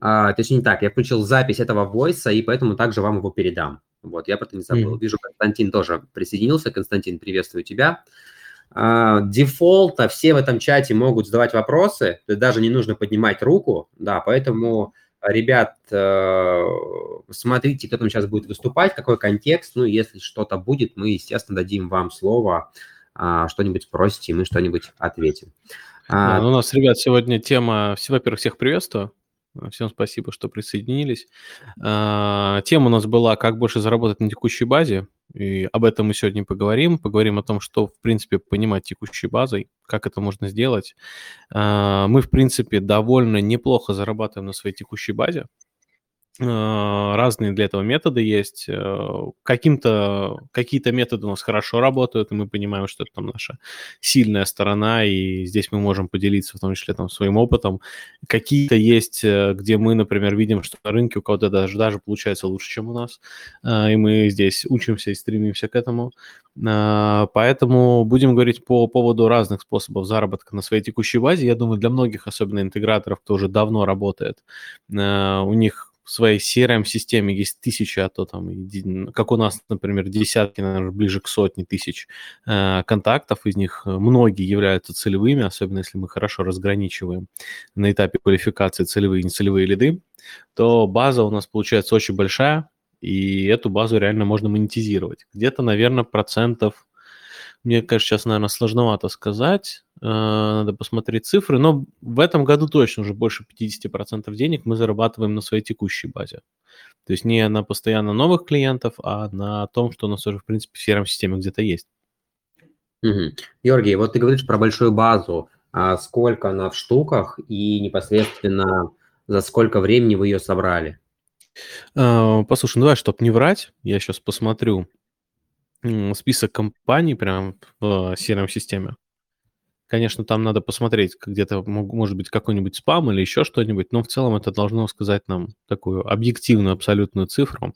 а, точнее не так, я включил запись этого войса, и поэтому также вам его передам. Вот, я про это не забыл. Mm-hmm. Вижу, Константин тоже присоединился. Константин, приветствую тебя. А, дефолта все в этом чате могут задавать вопросы, даже не нужно поднимать руку, да, поэтому, ребят, э, смотрите, кто там сейчас будет выступать, какой контекст, ну, если что-то будет, мы, естественно, дадим вам слово, а, что-нибудь спросите, и мы что-нибудь ответим. А, ну, у нас, ребят, сегодня тема, во-первых, всех приветствую, Всем спасибо, что присоединились. А, тема у нас была «Как больше заработать на текущей базе». И об этом мы сегодня поговорим. Поговорим о том, что, в принципе, понимать текущей базой, как это можно сделать. А, мы, в принципе, довольно неплохо зарабатываем на своей текущей базе. Э, разные для этого методы есть. Э, каким-то, какие-то методы у нас хорошо работают, и мы понимаем, что это там наша сильная сторона, и здесь мы можем поделиться в том числе там своим опытом. Какие-то есть, э, где мы, например, видим, что на рынке у кого-то даже, даже получается лучше, чем у нас, и мы здесь учимся и стремимся к этому. Поэтому будем говорить по поводу разных способов заработка на своей текущей базе. Я думаю, для многих, особенно интеграторов, кто уже давно работает, у них в своей CRM-системе есть тысячи, а то там, как у нас, например, десятки, наверное, ближе к сотне тысяч э, контактов, из них э, многие являются целевыми, особенно если мы хорошо разграничиваем на этапе квалификации целевые и нецелевые лиды, то база у нас получается очень большая, и эту базу реально можно монетизировать. Где-то, наверное, процентов мне, конечно, сейчас, наверное, сложновато сказать. Э, надо посмотреть цифры. Но в этом году точно уже больше 50% денег мы зарабатываем на своей текущей базе. То есть не на постоянно новых клиентов, а на том, что у нас уже, в принципе, в CRM-системе где-то есть. Угу. Георгий, вот ты говоришь про большую базу. А сколько она в штуках и непосредственно за сколько времени вы ее собрали? Э, послушай, ну давай, чтобы не врать, я сейчас посмотрю список компаний прям в CRM-системе. Конечно, там надо посмотреть, где-то может быть какой-нибудь спам или еще что-нибудь, но в целом это должно сказать нам такую объективную абсолютную цифру.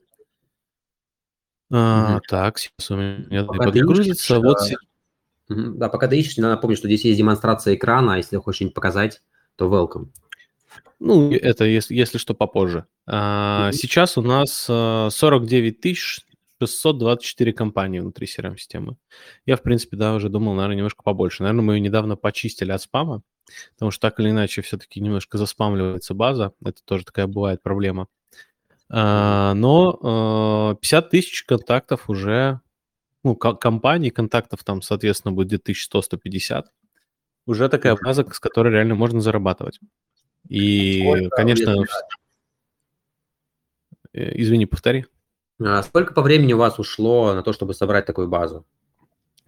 А, так, сейчас у меня пока подгрузится. Вот... Да, пока ты ищешь, надо напомнить, что здесь есть демонстрация экрана, а если хочешь что-нибудь показать, то welcome. Ну, это если, если что попозже. А, сейчас у нас 49 тысяч 624 компании внутри CRM-системы. Я, в принципе, да, уже думал, наверное, немножко побольше. Наверное, мы ее недавно почистили от спама, потому что так или иначе все-таки немножко заспамливается база. Это тоже такая бывает проблема. А, но 50 а, тысяч контактов уже, ну, компаний, контактов там, соответственно, будет где-то 1100-150. Уже такая база, с которой реально можно зарабатывать. И, Сколько конечно... Э, извини, повтори. А сколько по времени у вас ушло на то, чтобы собрать такую базу?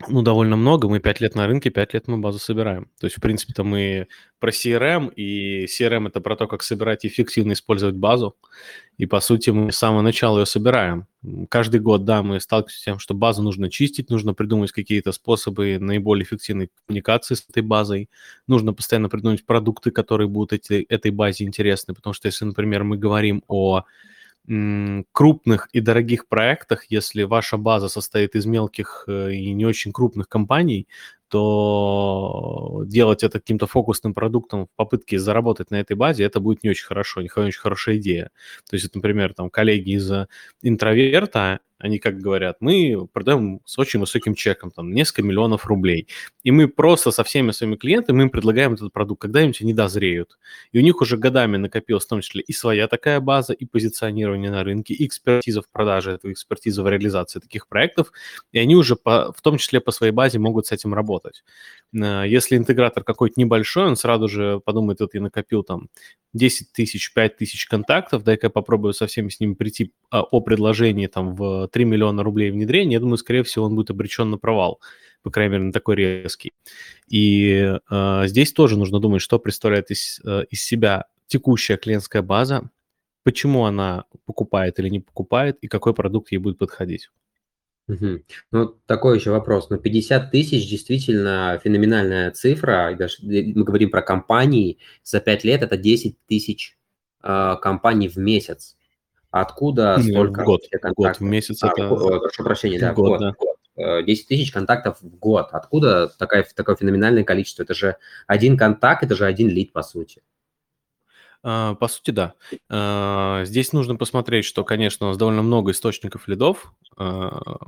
Ну, довольно много. Мы пять лет на рынке, пять лет мы базу собираем. То есть, в принципе-то мы про CRM, и CRM – это про то, как собирать и эффективно использовать базу. И, по сути, мы с самого начала ее собираем. Каждый год, да, мы сталкиваемся с тем, что базу нужно чистить, нужно придумать какие-то способы наиболее эффективной коммуникации с этой базой. Нужно постоянно придумать продукты, которые будут эти, этой базе интересны. Потому что если, например, мы говорим о крупных и дорогих проектах, если ваша база состоит из мелких э, и не очень крупных компаний, то делать это каким-то фокусным продуктом в попытке заработать на этой базе, это будет не очень хорошо, не очень хорошая идея. То есть, например, там коллеги из интроверта, они как говорят, мы продаем с очень высоким чеком, там, несколько миллионов рублей. И мы просто со всеми своими клиентами им предлагаем этот продукт, когда-нибудь они дозреют. И у них уже годами накопилась в том числе и своя такая база, и позиционирование на рынке, и экспертиза в продаже этого, экспертиза в реализации таких проектов. И они уже по, в том числе по своей базе могут с этим работать. Э, если интегратор какой-то небольшой, он сразу же подумает, вот я накопил там 10 тысяч, 5 тысяч контактов, дай-ка я попробую со всеми с ними прийти а, о предложении там в 3 миллиона рублей внедрения, я думаю, скорее всего, он будет обречен на провал, по крайней мере, на такой резкий. И э, здесь тоже нужно думать, что представляет из, э, из себя текущая клиентская база, почему она покупает или не покупает, и какой продукт ей будет подходить. Угу. Ну, такой еще вопрос. Но 50 тысяч действительно феноменальная цифра. И даже мы говорим про компании. За 5 лет это 10 тысяч э, компаний в месяц. Откуда Нет, столько в год, контактов? год, в месяц а, это... В, прошу прощения, да, в год, год, да. год. 10 тысяч контактов в год. Откуда такая, такое феноменальное количество? Это же один контакт, это же один лид, по сути. А, по сути, да. А, здесь нужно посмотреть, что, конечно, у нас довольно много источников лидов. А,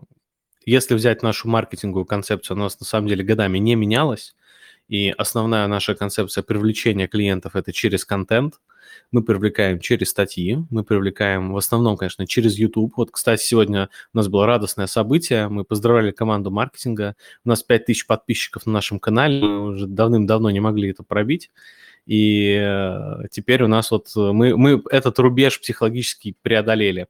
если взять нашу маркетинговую концепцию, у нас на самом деле годами не менялась. И основная наша концепция привлечения клиентов – это через контент. Мы привлекаем через статьи, мы привлекаем в основном, конечно, через YouTube. Вот, кстати, сегодня у нас было радостное событие. Мы поздравляли команду маркетинга. У нас 5000 подписчиков на нашем канале. Мы уже давным-давно не могли это пробить. И э, теперь у нас вот э, мы, мы этот рубеж психологически преодолели.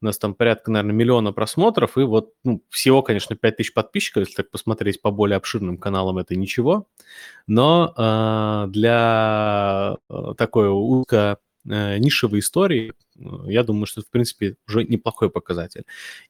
У нас там порядка, наверное, миллиона просмотров, и вот ну, всего, конечно, 5000 подписчиков, если так посмотреть по более обширным каналам, это ничего. Но э, для э, такой узко э, нишевой истории, я думаю, что это, в принципе, уже неплохой показатель.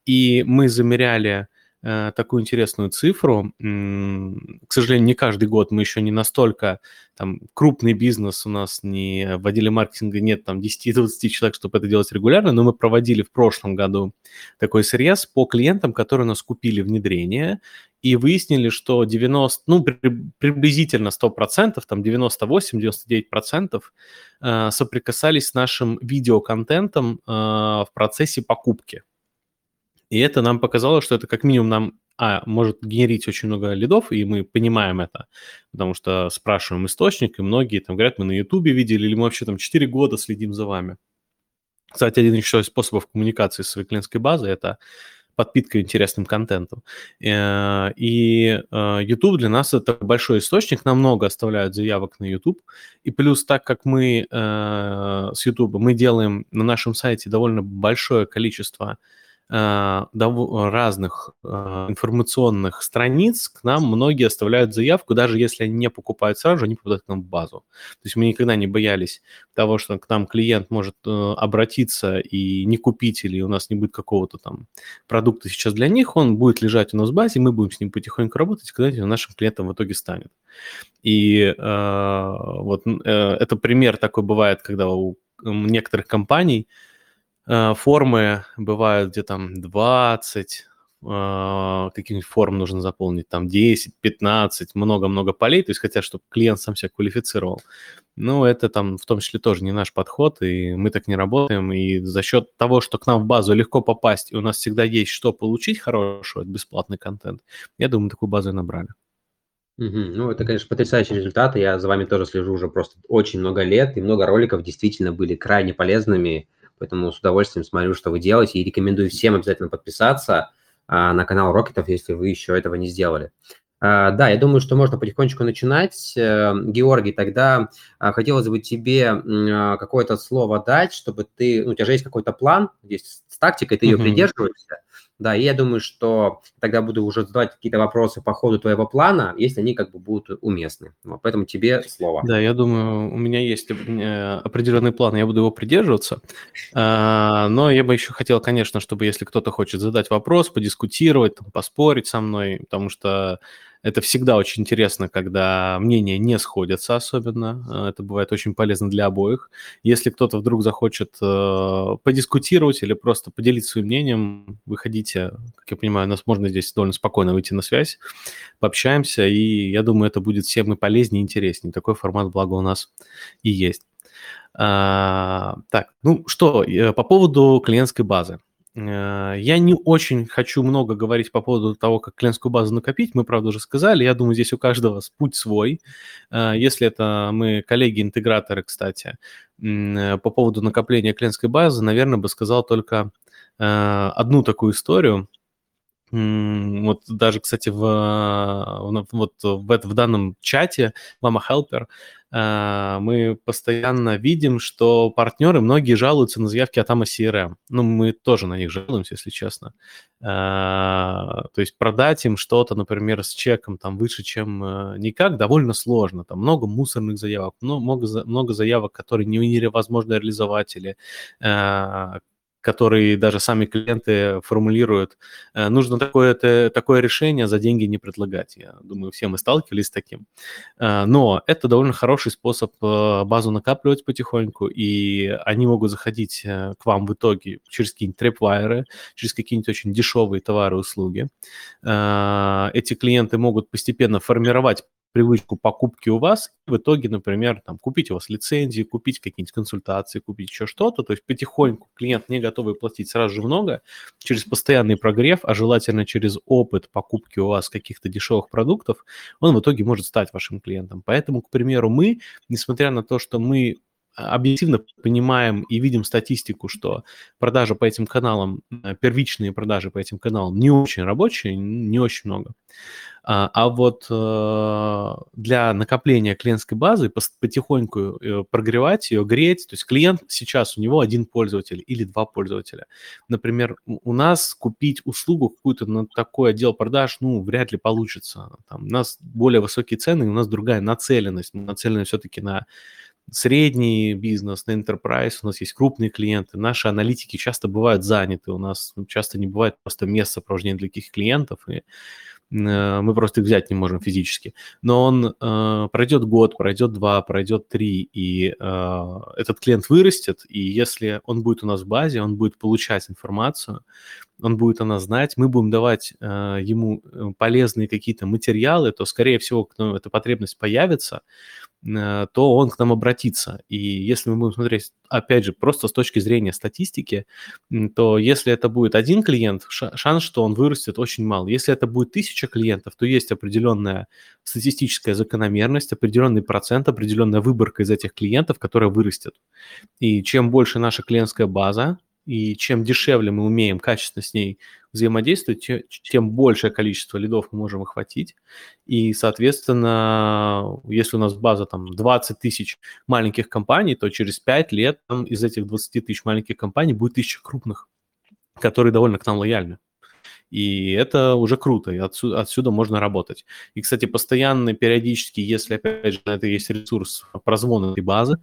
И мы замеряли Э, такую интересную цифру. К сожалению, не каждый год мы еще не настолько там крупный бизнес у нас не в отделе маркетинга нет там 10-20 человек, чтобы это делать регулярно, но мы проводили в прошлом году такой срез по клиентам, которые у нас купили внедрение и выяснили, что 90, ну, приблизительно 100%, там 98-99% э, соприкасались с нашим видеоконтентом э, в процессе покупки. И это нам показало, что это как минимум нам, а, может генерить очень много лидов, и мы понимаем это, потому что спрашиваем источник, и многие там говорят, мы на Ютубе видели, или мы вообще там 4 года следим за вами. Кстати, один еще из способов коммуникации с своей клиентской базой – это подпитка интересным контентом. Э, и э, YouTube для нас это большой источник, нам много оставляют заявок на YouTube. И плюс, так как мы э, с YouTube, мы делаем на нашем сайте довольно большое количество Э, разных э, информационных страниц к нам многие оставляют заявку, даже если они не покупают сразу они попадают к нам в базу. То есть мы никогда не боялись того, что к нам клиент может э, обратиться и не купить, или у нас не будет какого-то там продукта сейчас для них, он будет лежать у нас в базе, мы будем с ним потихоньку работать, и когда-нибудь нашим клиентом в итоге станет. И э, вот э, это пример такой бывает, когда у некоторых компаний Э, формы бывают где там 20, э, каких-нибудь форм нужно заполнить, там 10, 15, много-много полей, то есть хотят, чтобы клиент сам себя квалифицировал. Ну, это там в том числе тоже не наш подход, и мы так не работаем, и за счет того, что к нам в базу легко попасть, и у нас всегда есть что получить хорошего, бесплатный контент, я думаю, такую базу и набрали. Угу. Ну, это, конечно, потрясающие результаты. Я за вами тоже слежу уже просто очень много лет, и много роликов действительно были крайне полезными. Поэтому с удовольствием смотрю, что вы делаете, и рекомендую всем обязательно подписаться а, на канал Рокетов, если вы еще этого не сделали. А, да, я думаю, что можно потихонечку начинать. А, Георгий, тогда а, хотелось бы тебе какое-то слово дать, чтобы ты, ну, у тебя же есть какой-то план, есть с тактикой, ты ее mm-hmm. придерживаешься. Да, и я думаю, что тогда буду уже задавать какие-то вопросы по ходу твоего плана, если они как бы будут уместны. Вот, поэтому тебе слово. Да, я думаю, у меня есть э, определенный план, я буду его придерживаться. А, но я бы еще хотел, конечно, чтобы если кто-то хочет задать вопрос, подискутировать, поспорить со мной, потому что это всегда очень интересно, когда мнения не сходятся особенно. Э, это бывает очень полезно для обоих. Если кто-то вдруг захочет э, подискутировать или просто поделиться своим мнением, выходите. Как я понимаю, нас можно здесь довольно спокойно выйти на связь, пообщаемся, и я думаю, это будет всем и полезнее, и интереснее. Такой формат, благо, у нас и есть. А, так, ну что, э, по поводу клиентской базы. Э, я не очень хочу много говорить по поводу того, как клиентскую базу накопить. Мы, правда, уже сказали. Я думаю, здесь у каждого путь свой. Э, если это мы коллеги-интеграторы, кстати, э, по поводу накопления клиентской базы, наверное, бы сказал только одну такую историю. Вот даже, кстати, в, вот в, в данном чате Mama Helper а, мы постоянно видим, что партнеры, многие жалуются на заявки от AMA CRM. Ну, мы тоже на них жалуемся, если честно. А, то есть продать им что-то, например, с чеком там выше, чем э, никак, довольно сложно. Там много мусорных заявок, много, много заявок, которые невозможно реализовать или которые даже сами клиенты формулируют. Э, нужно такое, такое решение за деньги не предлагать. Я думаю, все мы сталкивались с таким. Э, но это довольно хороший способ э, базу накапливать потихоньку, и они могут заходить к вам в итоге через какие-нибудь трепвайеры, через какие-нибудь очень дешевые товары и услуги. Эти клиенты могут постепенно формировать привычку покупки у вас, в итоге, например, там, купить у вас лицензии, купить какие-нибудь консультации, купить еще что-то, то есть потихоньку клиент не готовый платить сразу же много, через постоянный прогрев, а желательно через опыт покупки у вас каких-то дешевых продуктов, он в итоге может стать вашим клиентом. Поэтому, к примеру, мы, несмотря на то, что мы объективно понимаем и видим статистику, что продажи по этим каналам, э, первичные продажи по этим каналам не очень рабочие, не очень много. А, а вот э, для накопления клиентской базы потихоньку э, прогревать ее, греть, то есть клиент сейчас у него один пользователь или два пользователя. Например, у нас купить услугу какую-то на такой отдел продаж, ну, вряд ли получится. Там, у нас более высокие цены, у нас другая нацеленность. Мы нацелены все-таки на средний бизнес, на enterprise, у нас есть крупные клиенты. Наши аналитики часто бывают заняты, у нас часто не бывает просто мест сопровождения для таких клиентов, и э, мы просто их взять не можем физически. Но он э, пройдет год, пройдет два, пройдет три, и э, этот клиент вырастет, и если он будет у нас в базе, он будет получать информацию, он будет о нас знать, мы будем давать э, ему э, полезные какие-то материалы, то, скорее всего, ну, эта потребность появится, то он к нам обратится. И если мы будем смотреть, опять же, просто с точки зрения статистики, то если это будет один клиент, шанс, что он вырастет, очень мал. Если это будет тысяча клиентов, то есть определенная статистическая закономерность, определенный процент, определенная выборка из этих клиентов, которая вырастет. И чем больше наша клиентская база, и чем дешевле мы умеем качественно с ней взаимодействовать, тем большее количество лидов мы можем охватить. И, соответственно, если у нас база там 20 тысяч маленьких компаний, то через 5 лет там, из этих 20 тысяч маленьких компаний будет тысяча крупных, которые довольно к нам лояльны. И это уже круто, и отсюда, отсюда можно работать. И, кстати, постоянно, периодически, если, опять же, на это есть ресурс прозвона этой базы,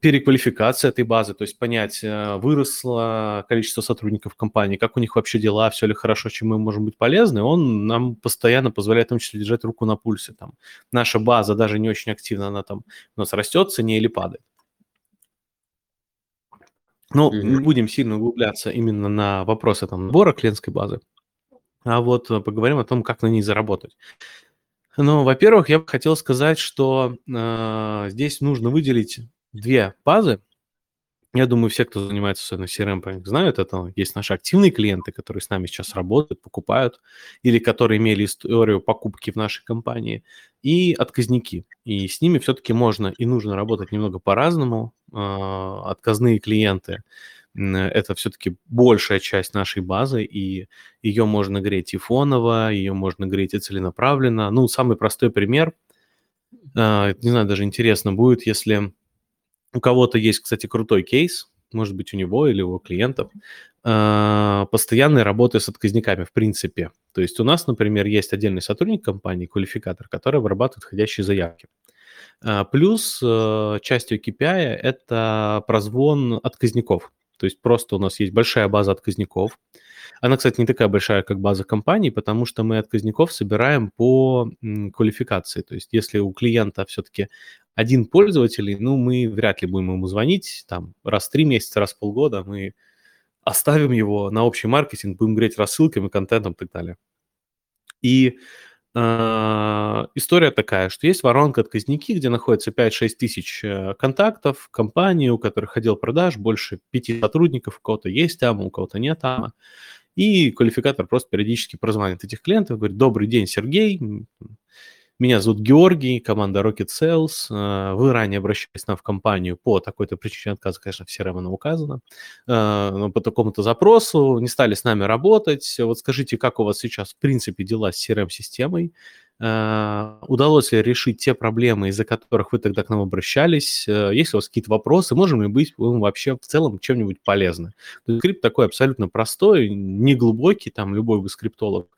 переквалификация этой базы, то есть понять, э, выросло количество сотрудников компании, как у них вообще дела, все ли хорошо, чем мы можем быть полезны, он нам постоянно позволяет в том числе держать руку на пульсе. Там. Наша база даже не очень активна, она там у нас растет в цене или падает. Но mm-hmm. не будем сильно углубляться именно на вопросы там, набора клиентской базы, а вот э, поговорим о том, как на ней заработать. Ну, во-первых, я бы хотел сказать, что э, здесь нужно выделить две базы. Я думаю, все, кто занимается особенно CRM, знают это. Есть наши активные клиенты, которые с нами сейчас работают, покупают, или которые имели историю покупки в нашей компании, и отказники. И с ними все-таки можно и нужно работать немного по-разному. Э, отказные клиенты – это все-таки большая часть нашей базы, и ее можно греть и фоново, ее можно греть и целенаправленно. Ну, самый простой пример, а, не знаю, даже интересно будет, если у кого-то есть, кстати, крутой кейс, может быть, у него или у клиентов, а, постоянной работы с отказниками, в принципе. То есть у нас, например, есть отдельный сотрудник компании, квалификатор, который вырабатывает входящие заявки. А, плюс э, частью KPI – это прозвон отказников. То есть просто у нас есть большая база отказников. Она, кстати, не такая большая, как база компаний, потому что мы отказников собираем по квалификации. То есть если у клиента все-таки один пользователь, ну, мы вряд ли будем ему звонить там раз в три месяца, раз в полгода. Мы оставим его на общий маркетинг, будем греть рассылками, контентом и так далее. И история такая, что есть воронка отказники, где находится 5-6 тысяч э, контактов, компаний, у которых отдел продаж, больше 5 сотрудников, у кого-то есть там, у кого-то нет там. И квалификатор просто периодически прозванивает этих клиентов, говорит, добрый день, Сергей, меня зовут Георгий, команда Rocket Sales. Э, вы ранее обращались к нам в компанию по такой-то причине отказа, конечно, в CRM оно указано, э, но по такому-то запросу, не стали с нами работать. Вот скажите, как у вас сейчас, в принципе, дела с CRM-системой? Э, удалось ли решить те проблемы, из-за которых вы тогда к нам обращались? Есть ли у вас какие-то вопросы? Можем ли быть мы вообще в целом чем-нибудь полезны? Скрипт такой абсолютно простой, не глубокий, там любой бы скриптолог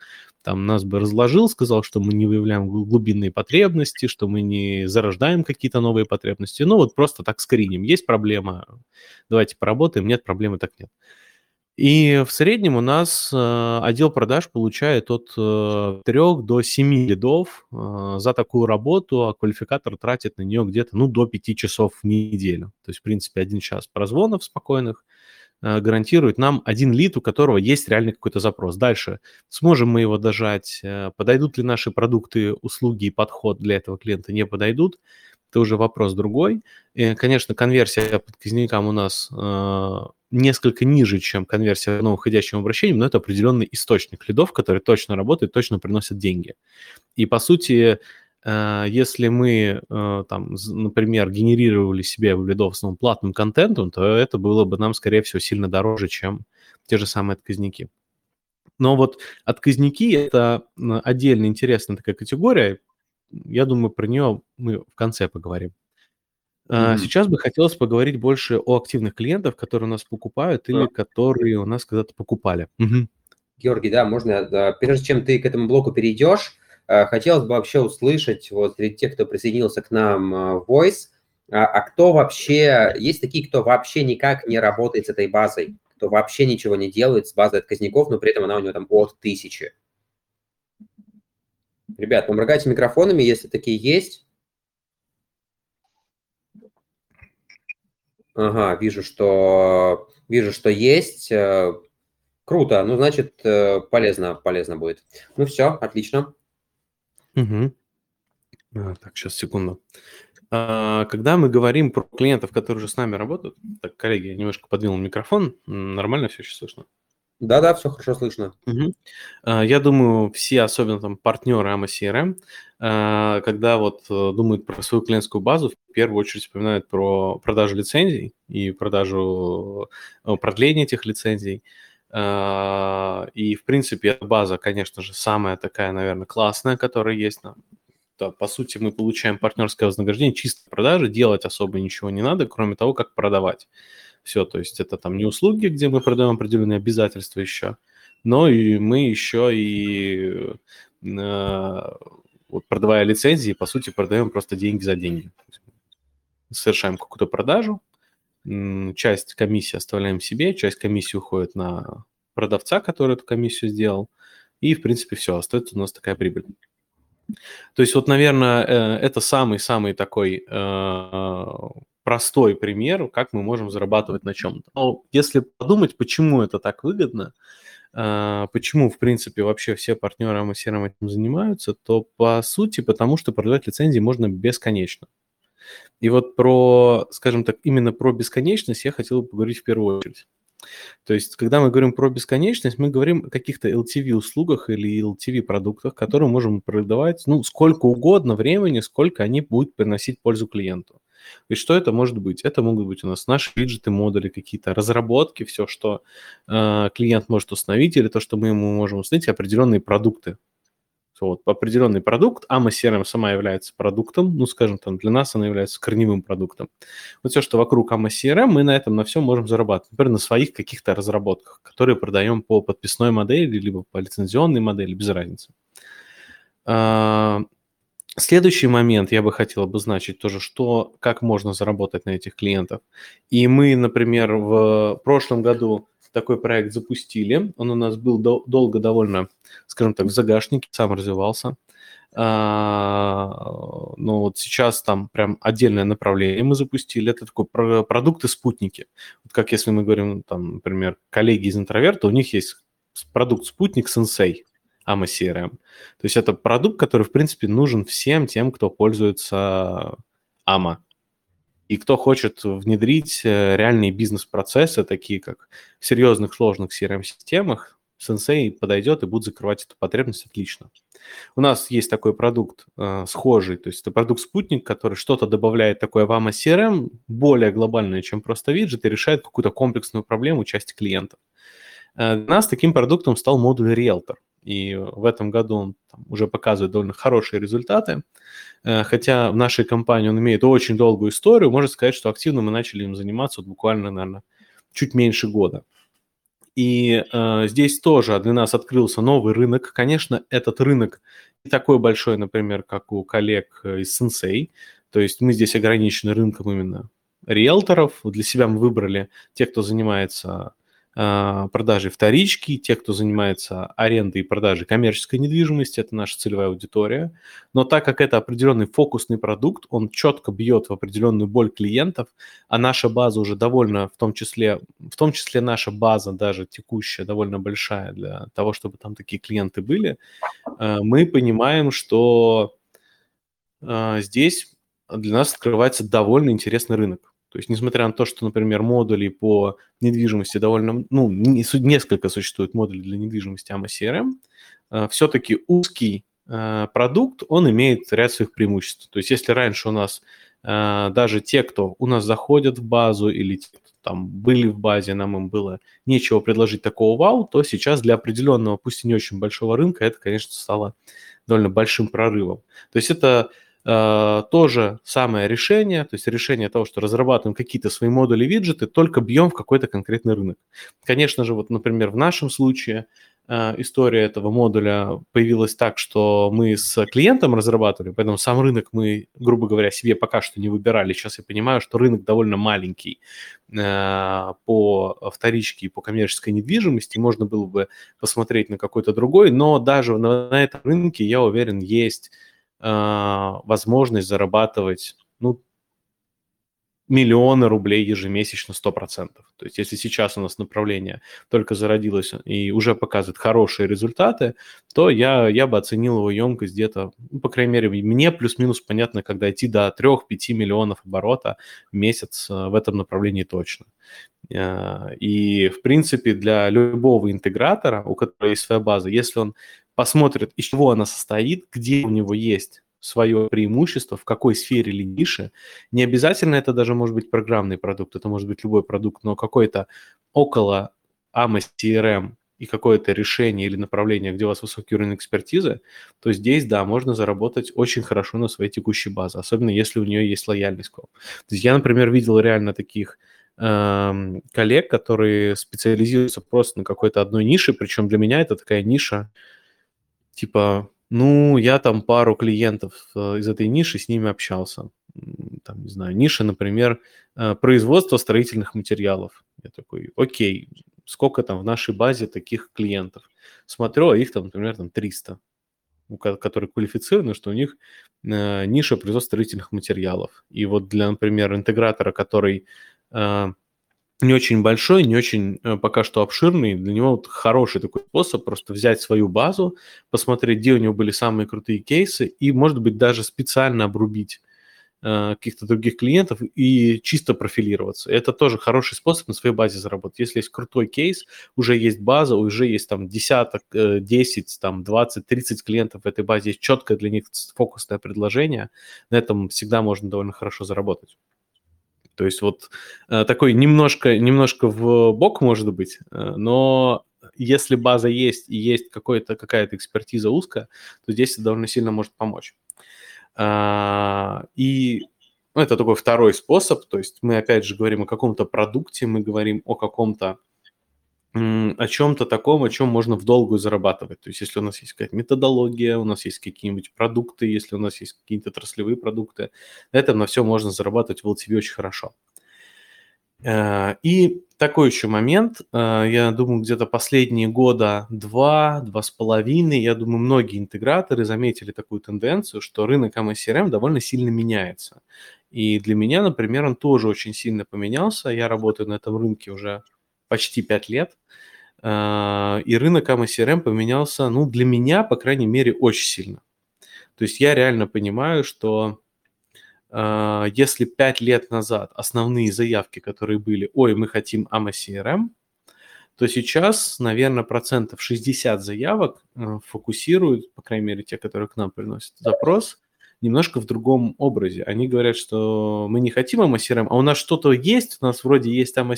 там нас бы разложил, сказал, что мы не выявляем глубинные потребности, что мы не зарождаем какие-то новые потребности. Ну вот просто так скриним. Есть проблема, давайте поработаем, нет проблемы, так нет. И в среднем у нас э, отдел продаж получает от э, 3 до 7 лидов э, за такую работу, а квалификатор тратит на нее где-то ну, до 5 часов в неделю. То есть, в принципе, один час прозвонов спокойных, гарантирует нам один лид, у которого есть реальный какой-то запрос. Дальше, сможем мы его дожать, э, подойдут ли наши продукты, услуги и подход для этого клиента, не подойдут, это уже вопрос другой. И, конечно, конверсия по у нас э, несколько ниже, чем конверсия по новоходящим обращениям, но это определенный источник лидов, который точно работает, точно приносит деньги. И, по сути, э, если мы, э, там, например, генерировали себе в лидов в основном платным контентом, то это было бы нам, скорее всего, сильно дороже, чем те же самые отказники. Но вот отказники – это отдельно интересная такая категория, я думаю, про нее мы в конце поговорим. Mm-hmm. Сейчас бы хотелось поговорить больше о активных клиентах, которые у нас покупают или которые у нас когда-то покупали. Mm-hmm. Георгий, да, можно, прежде чем ты к этому блоку перейдешь, хотелось бы вообще услышать вот среди тех, кто присоединился к нам в Voice, а, а кто вообще, есть такие, кто вообще никак не работает с этой базой, кто вообще ничего не делает с базой отказников, но при этом она у него там от тысячи. Ребят, поморгайте микрофонами, если такие есть. Ага, вижу, что вижу, что есть. Э, круто. Ну, значит, э, полезно, полезно будет. Ну, все, отлично. Угу. А, так, сейчас, секунду. А, когда мы говорим про клиентов, которые уже с нами работают, так, коллеги, я немножко подвинул микрофон, нормально все сейчас слышно? Да-да, все хорошо слышно. Угу. Я думаю, все, особенно там партнеры AMA CRM, а, когда вот э, думают про свою клиентскую базу, в первую очередь вспоминают про продажу лицензий и продажу э, продления этих лицензий. А, и, в принципе, эта база, конечно же, самая такая, наверное, классная, которая есть. Да, по сути, мы получаем партнерское вознаграждение, чисто продажи, делать особо ничего не надо, кроме того, как продавать. Все, то есть это там не услуги, где мы продаем определенные обязательства еще, но и мы еще и э, вот продавая лицензии, по сути, продаем просто деньги за деньги. Совершаем какую-то продажу, часть комиссии оставляем себе, часть комиссии уходит на продавца, который эту комиссию сделал, и, в принципе, все, остается у нас такая прибыль. То есть вот, наверное, э, это самый-самый такой э, простой пример, как мы можем зарабатывать на чем-то. Но если подумать, почему это так выгодно, а, почему, в принципе, вообще все партнеры AMA этим занимаются, то по сути потому, что продавать лицензии можно бесконечно. И вот про, скажем так, именно про бесконечность я хотел бы поговорить в первую очередь. То есть, когда мы говорим про бесконечность, мы говорим о каких-то LTV-услугах или LTV-продуктах, которые можем продавать ну, сколько угодно времени, сколько они будут приносить пользу клиенту. И что это может быть? Это могут быть у нас наши виджеты, модули, какие-то разработки, все, что э, клиент может установить, или то, что мы ему можем установить, определенные продукты. Вот, определенный продукт, AMA CRM сама является продуктом, ну, скажем, там, для нас она является корневым продуктом. Вот все, что вокруг AMA CRM, мы на этом на все можем зарабатывать. Например, на своих каких-то разработках, которые продаем по подписной модели, либо по лицензионной модели, без разницы. А, Следующий момент я бы хотел обозначить тоже, что, как можно заработать на этих клиентов. И мы, например, в прошлом году такой проект запустили. Он у нас был до, долго довольно, скажем так, в загашнике, сам развивался. А, но вот сейчас там прям отдельное направление мы запустили. Это такой про, продукты-спутники. Вот как если мы говорим, там, например, коллеги из интроверта, у них есть продукт спутник Sensei. AMA CRM. То есть это продукт, который, в принципе, нужен всем тем, кто пользуется AMA. И кто хочет внедрить э, реальные бизнес-процессы, такие как в серьезных сложных CRM-системах, Sensei подойдет и будет закрывать эту потребность отлично. У нас есть такой продукт э, схожий, то есть это продукт-спутник, который что-то добавляет такое в AMA CRM, более глобальное, чем просто виджет, и решает какую-то комплексную проблему части клиентов. Э, для нас таким продуктом стал модуль Realtor – и в этом году он там, уже показывает довольно хорошие результаты. Э, хотя в нашей компании он имеет очень долгую историю, можно сказать, что активно мы начали им заниматься вот буквально, наверное, чуть меньше года. И э, здесь тоже для нас открылся новый рынок. Конечно, этот рынок не такой большой, например, как у коллег из Sensei. То есть мы здесь ограничены рынком именно риэлторов. Для себя мы выбрали тех, кто занимается продажей вторички, те, кто занимается арендой и продажей коммерческой недвижимости, это наша целевая аудитория. Но так как это определенный фокусный продукт, он четко бьет в определенную боль клиентов, а наша база уже довольно, в том числе, в том числе наша база даже текущая довольно большая для того, чтобы там такие клиенты были, а, мы понимаем, что а, здесь для нас открывается довольно интересный рынок. То есть, несмотря на то, что, например, модули по недвижимости довольно, ну, несколько существует модулей для недвижимости AMA CRM, э, все-таки узкий э, продукт, он имеет ряд своих преимуществ. То есть, если раньше у нас э, даже те, кто у нас заходят в базу или там были в базе, нам им было нечего предложить такого вау, то сейчас для определенного, пусть и не очень большого рынка, это, конечно, стало довольно большим прорывом. То есть это тоже самое решение, то есть решение того, что разрабатываем какие-то свои модули, виджеты, только бьем в какой-то конкретный рынок. Конечно же, вот, например, в нашем случае uh, история этого модуля появилась так, что мы с клиентом разрабатывали, поэтому сам рынок мы, грубо говоря, себе пока что не выбирали. Сейчас я понимаю, что рынок довольно маленький uh, по вторичке и по коммерческой недвижимости, можно было бы посмотреть на какой-то другой, но даже на, этом рынке, я уверен, есть возможность зарабатывать, ну, миллионы рублей ежемесячно 100%. То есть если сейчас у нас направление только зародилось и уже показывает хорошие результаты, то я, я бы оценил его емкость где-то, ну, по крайней мере, мне плюс-минус понятно, когда идти до 3-5 миллионов оборота в месяц а, в этом направлении точно. А, и, в принципе, для любого интегратора, у которого есть своя база, если он посмотрит, из чего она состоит, где у него есть свое преимущество, в какой сфере или нише. Не обязательно это даже может быть программный продукт, это может быть любой продукт, но какой-то около AMA CRM и какое-то решение или направление, где у вас высокий уровень экспертизы, то здесь, да, можно заработать очень хорошо на своей текущей базе, особенно если у нее есть лояльность к вам. То есть я, например, видел реально таких эм, коллег, которые специализируются просто на какой-то одной нише, причем для меня это такая ниша, типа, ну, я там пару клиентов э, из этой ниши с ними общался. Там, не знаю, ниша, например, э, производство строительных материалов. Я такой, окей, сколько там в нашей базе таких клиентов? Смотрю, а их там, например, там 300, которые квалифицированы, что у них э, ниша производства строительных материалов. И вот для, например, интегратора, который не очень большой, не очень э, пока что обширный. Для него вот хороший такой способ просто взять свою базу, посмотреть, где у него были самые крутые кейсы, и, может быть, даже специально обрубить э, каких-то других клиентов и чисто профилироваться. Это тоже хороший способ на своей базе заработать. Если есть крутой кейс, уже есть база, уже есть там десяток, 10, э, там 20, 30 клиентов в этой базе, есть четкое для них фокусное предложение, на этом всегда можно довольно хорошо заработать. То есть вот э, такой немножко, немножко в бок может быть, э, но если база есть и есть какая-то экспертиза узкая, то здесь это довольно сильно может помочь. А, и ну, это такой второй способ, то есть мы опять же говорим о каком-то продукте, мы говорим о каком-то о чем-то таком, о чем можно в долгую зарабатывать. То есть если у нас есть какая-то методология, у нас есть какие-нибудь продукты, если у нас есть какие-то отраслевые продукты, на этом на все можно зарабатывать в LTV очень хорошо. Э, и такой еще момент, э, я думаю, где-то последние года два, два с половиной, я думаю, многие интеграторы заметили такую тенденцию, что рынок MSRM довольно сильно меняется. И для меня, например, он тоже очень сильно поменялся. Я работаю на этом рынке уже почти 5 лет. А, и рынок AMA поменялся, ну, для меня, по крайней мере, очень сильно. То есть я реально понимаю, что а, если 5 лет назад основные заявки, которые были, ой, мы хотим AMA то сейчас, наверное, процентов 60 заявок э, фокусируют, по крайней мере, те, которые к нам приносят запрос, немножко в другом образе. Они говорят, что мы не хотим AMA а у нас что-то есть, у нас вроде есть AMA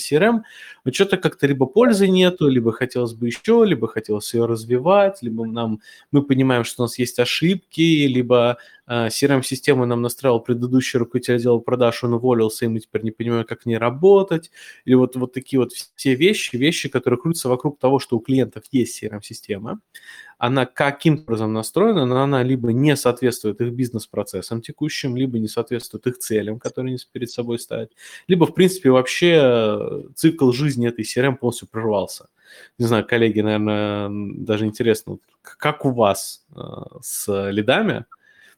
но что-то как-то либо пользы нету, либо хотелось бы еще, либо хотелось ее развивать, либо нам, мы понимаем, что у нас есть ошибки, либо э, CRM-систему нам настраивал предыдущий руководитель отдела продаж, он уволился, и мы теперь не понимаем, как в ней работать. Или вот, вот такие вот все вещи, вещи, которые крутятся вокруг того, что у клиентов есть CRM-система, она каким образом настроена, но она либо не соответствует их бизнес-процессам текущим, либо не соответствует их целям, которые они перед собой ставят, либо, в принципе, вообще э, цикл жизни этой CRM полностью прервался. Не знаю, коллеги, наверное, даже интересно, как у вас э, с лидами?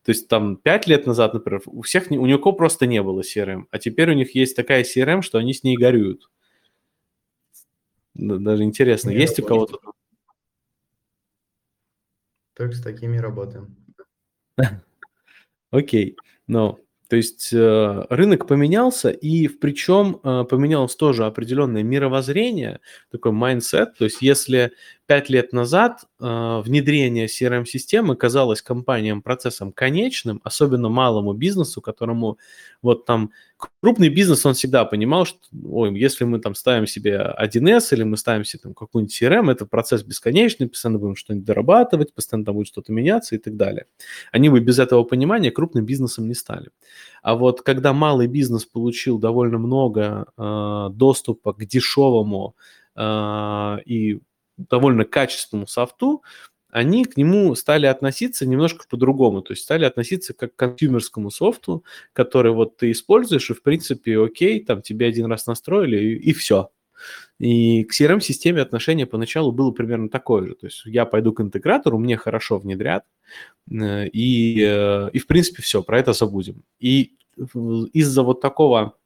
То есть там 5 лет назад, например, у всех, у никого просто не было CRM, а теперь у них есть такая CRM, что они с ней горюют. Даже интересно, не есть работает. у кого-то? Только с такими работаем. Окей, но то есть э, рынок поменялся, и причем э, поменялось тоже определенное мировоззрение, такой mindset. То есть если пять лет назад э, внедрение CRM-системы казалось компаниям процессом конечным, особенно малому бизнесу, которому вот там крупный бизнес, он всегда понимал, что ой, если мы там ставим себе 1С или мы ставим себе там какую-нибудь CRM, это процесс бесконечный, постоянно будем что-нибудь дорабатывать, постоянно там будет что-то меняться и так далее. Они бы без этого понимания крупным бизнесом не стали. А вот когда малый бизнес получил довольно много э, доступа к дешевому э, и довольно качественному софту, они к нему стали относиться немножко по-другому, то есть стали относиться как к консюмерскому софту, который вот ты используешь, и в принципе, окей, там тебе один раз настроили, и, и все. И к CRM-системе отношение поначалу было примерно такое же. То есть я пойду к интегратору, мне хорошо внедрят, э, и, э, и в принципе все, про это забудем. И из-за вот такого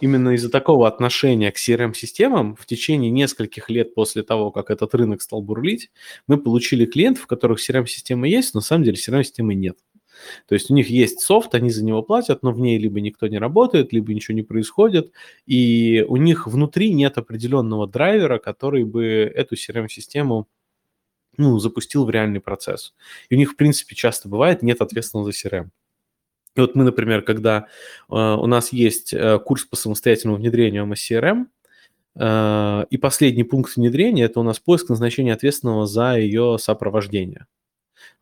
именно из-за такого отношения к CRM-системам в течение нескольких лет после того, как этот рынок стал бурлить, мы получили клиентов, у которых CRM-система есть, но на самом деле CRM-системы нет. То есть у них есть софт, они за него платят, но в ней либо никто не работает, либо ничего не происходит, и у них внутри нет определенного драйвера, который бы эту CRM-систему ну, запустил в реальный процесс. И у них, в принципе, часто бывает нет ответственного за CRM. И вот мы, например, когда э, у нас есть э, курс по самостоятельному внедрению MSCRM, э, и последний пункт внедрения – это у нас поиск назначения ответственного за ее сопровождение.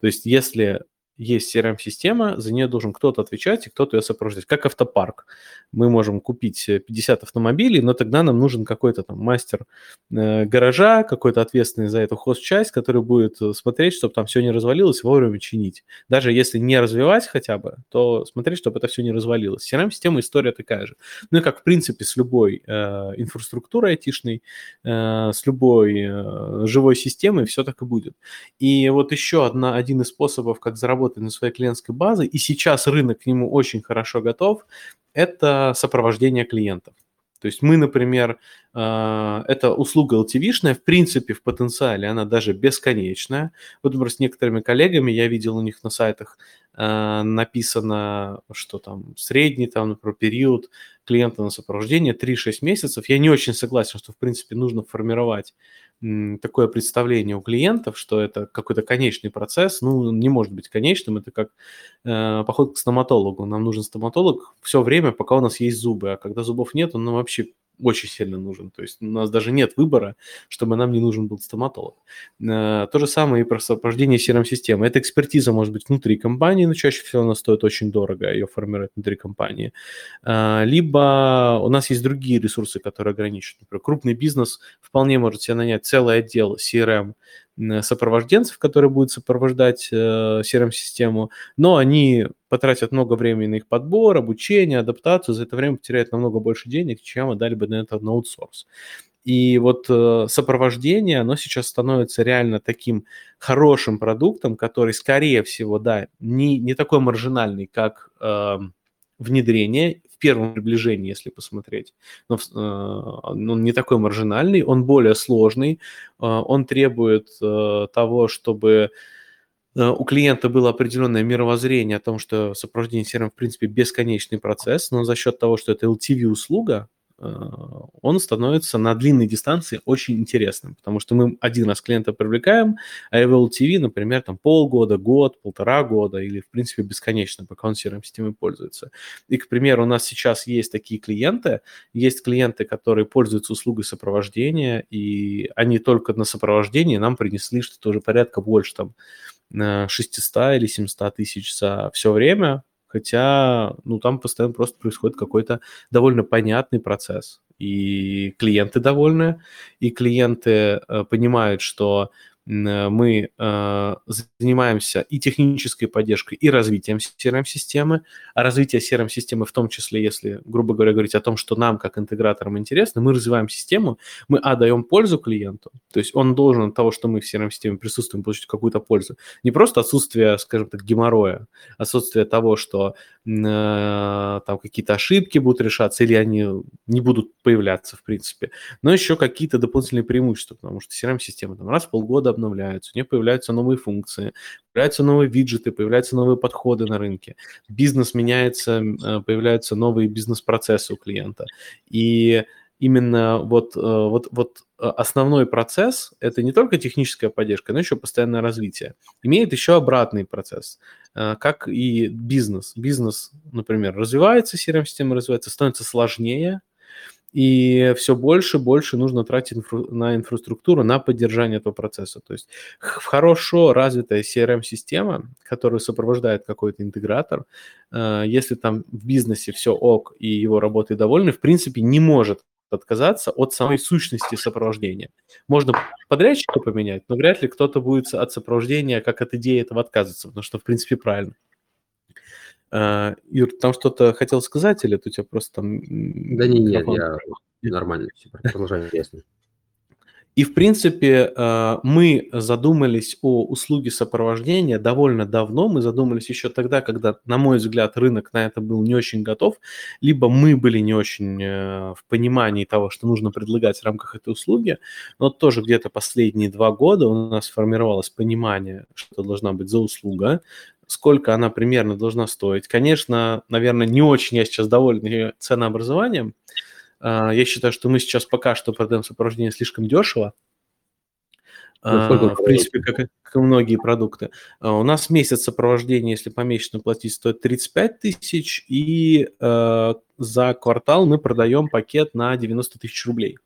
То есть если есть CRM-система, за нее должен кто-то отвечать и кто-то ее сопровождать, как автопарк. Мы можем купить 50 автомобилей, но тогда нам нужен какой-то там мастер э, гаража, какой-то ответственный за эту хозчасть, который будет э, смотреть, чтобы там все не развалилось, вовремя чинить. Даже если не развивать хотя бы, то смотреть, чтобы это все не развалилось. CRM-система история такая же. Ну и как, в принципе, с любой э, инфраструктурой айтишной, э, с любой э, живой системой все так и будет. И вот еще одна, один из способов, как заработать работает на своей клиентской базе, и сейчас рынок к нему очень хорошо готов, это сопровождение клиентов. То есть мы, например, э, эта услуга LTV-шная, в принципе, в потенциале она даже бесконечная. Вот, например, с некоторыми коллегами я видел у них на сайтах э, написано, что там средний, там, например, период клиента на сопровождение 3-6 месяцев. Я не очень согласен, что, в принципе, нужно формировать такое представление у клиентов, что это какой-то конечный процесс, ну, не может быть конечным, это как э, поход к стоматологу. Нам нужен стоматолог все время, пока у нас есть зубы, а когда зубов нет, он нам вообще очень сильно нужен. То есть у нас даже нет выбора, чтобы нам не нужен был стоматолог. Э, то же самое и про сопровождение CRM-системы. Эта экспертиза может быть внутри компании, но чаще всего она стоит очень дорого, ее формировать внутри компании. Э, либо у нас есть другие ресурсы, которые ограничивают. Например, крупный бизнес вполне может себе нанять целый отдел CRM, сопровожденцев, которые будут сопровождать э, CRM-систему, но они потратят много времени на их подбор, обучение, адаптацию, за это время потеряют намного больше денег, чем отдали бы на это на аутсорс. И вот э, сопровождение, оно сейчас становится реально таким хорошим продуктом, который, скорее всего, да, не, не такой маржинальный, как э, внедрение в первом приближении, если посмотреть. Но э, он не такой маржинальный, он более сложный, э, он требует э, того, чтобы у клиента было определенное мировоззрение о том, что сопровождение сервером, в принципе, бесконечный процесс, но за счет того, что это LTV-услуга, Э, он становится на длинной дистанции очень интересным, потому что мы один раз клиента привлекаем, а Eval TV, например, там полгода, год, полтора года или, в принципе, бесконечно, пока он CRM-системой пользуется. И, к примеру, у нас сейчас есть такие клиенты, есть клиенты, которые пользуются услугой сопровождения, и они только на сопровождении нам принесли что-то уже порядка больше, там, 600 э, или 700 тысяч за все время, хотя, ну, там постоянно просто происходит какой-то довольно понятный процесс. И клиенты довольны, и клиенты э, понимают, что мы э, занимаемся и технической поддержкой, и развитием CRM-системы. А развитие CRM-системы в том числе, если, грубо говоря, говорить о том, что нам, как интеграторам, интересно, мы развиваем систему, мы, а, пользу клиенту, то есть он должен от того, что мы в CRM-системе присутствуем, получить какую-то пользу. Не просто отсутствие, скажем так, геморроя, отсутствие того, что э, там какие-то ошибки будут решаться или они не будут появляться, в принципе, но еще какие-то дополнительные преимущества, потому что CRM-система там раз в полгода обновляются, у них появляются новые функции, появляются новые виджеты, появляются новые подходы на рынке, бизнес меняется, э, появляются новые бизнес-процессы у клиента. И именно вот, э, вот, вот э, основной процесс – это не только техническая поддержка, но еще постоянное развитие. Имеет еще обратный процесс, как и бизнес. Бизнес, например, развивается, CRM-система развивается, становится сложнее – и все больше и больше нужно тратить инфра- на инфраструктуру, на поддержание этого процесса. То есть хорошо развитая CRM-система, которую сопровождает какой-то интегратор, э, если там в бизнесе все ок и его работой довольны, в принципе, не может отказаться от самой сущности сопровождения. Можно подрядчика поменять, но вряд ли кто-то будет от сопровождения как от идеи этого отказываться, потому что, в принципе, правильно. А, Юр, там что-то хотел сказать, или это у тебя просто там... Да не, нет, я нормально, все, продолжаю интересно. И, в принципе, а, мы задумались о услуге сопровождения довольно давно. Мы задумались еще тогда, когда, на мой взгляд, рынок на это был не очень готов. Либо мы были не очень э, в понимании того, что нужно предлагать в рамках этой услуги. Но тоже где-то последние два года у нас сформировалось понимание, что должна быть за услуга, сколько она примерно должна стоить. Конечно, наверное, не очень я сейчас доволен ее ценообразованием. А, я считаю, что мы сейчас пока что продаем сопровождение слишком дешево. Ну, в принципе, как, как и многие продукты. А, у нас месяц сопровождения, если помесячно платить, стоит 35 тысяч, и э, за квартал мы продаем пакет на 90 тысяч рублей.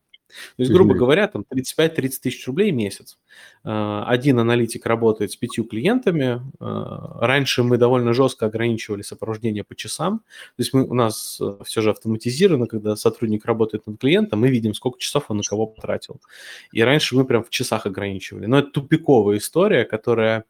То есть, грубо говоря, там 35-30 тысяч рублей в месяц. А, один аналитик работает с пятью клиентами. А, раньше мы довольно жестко ограничивали сопровождение по часам. То есть мы, у нас э, все же автоматизировано, когда сотрудник работает над клиентом, мы видим, сколько часов он на кого потратил. И раньше мы прям в часах ограничивали. Но это тупиковая история, которая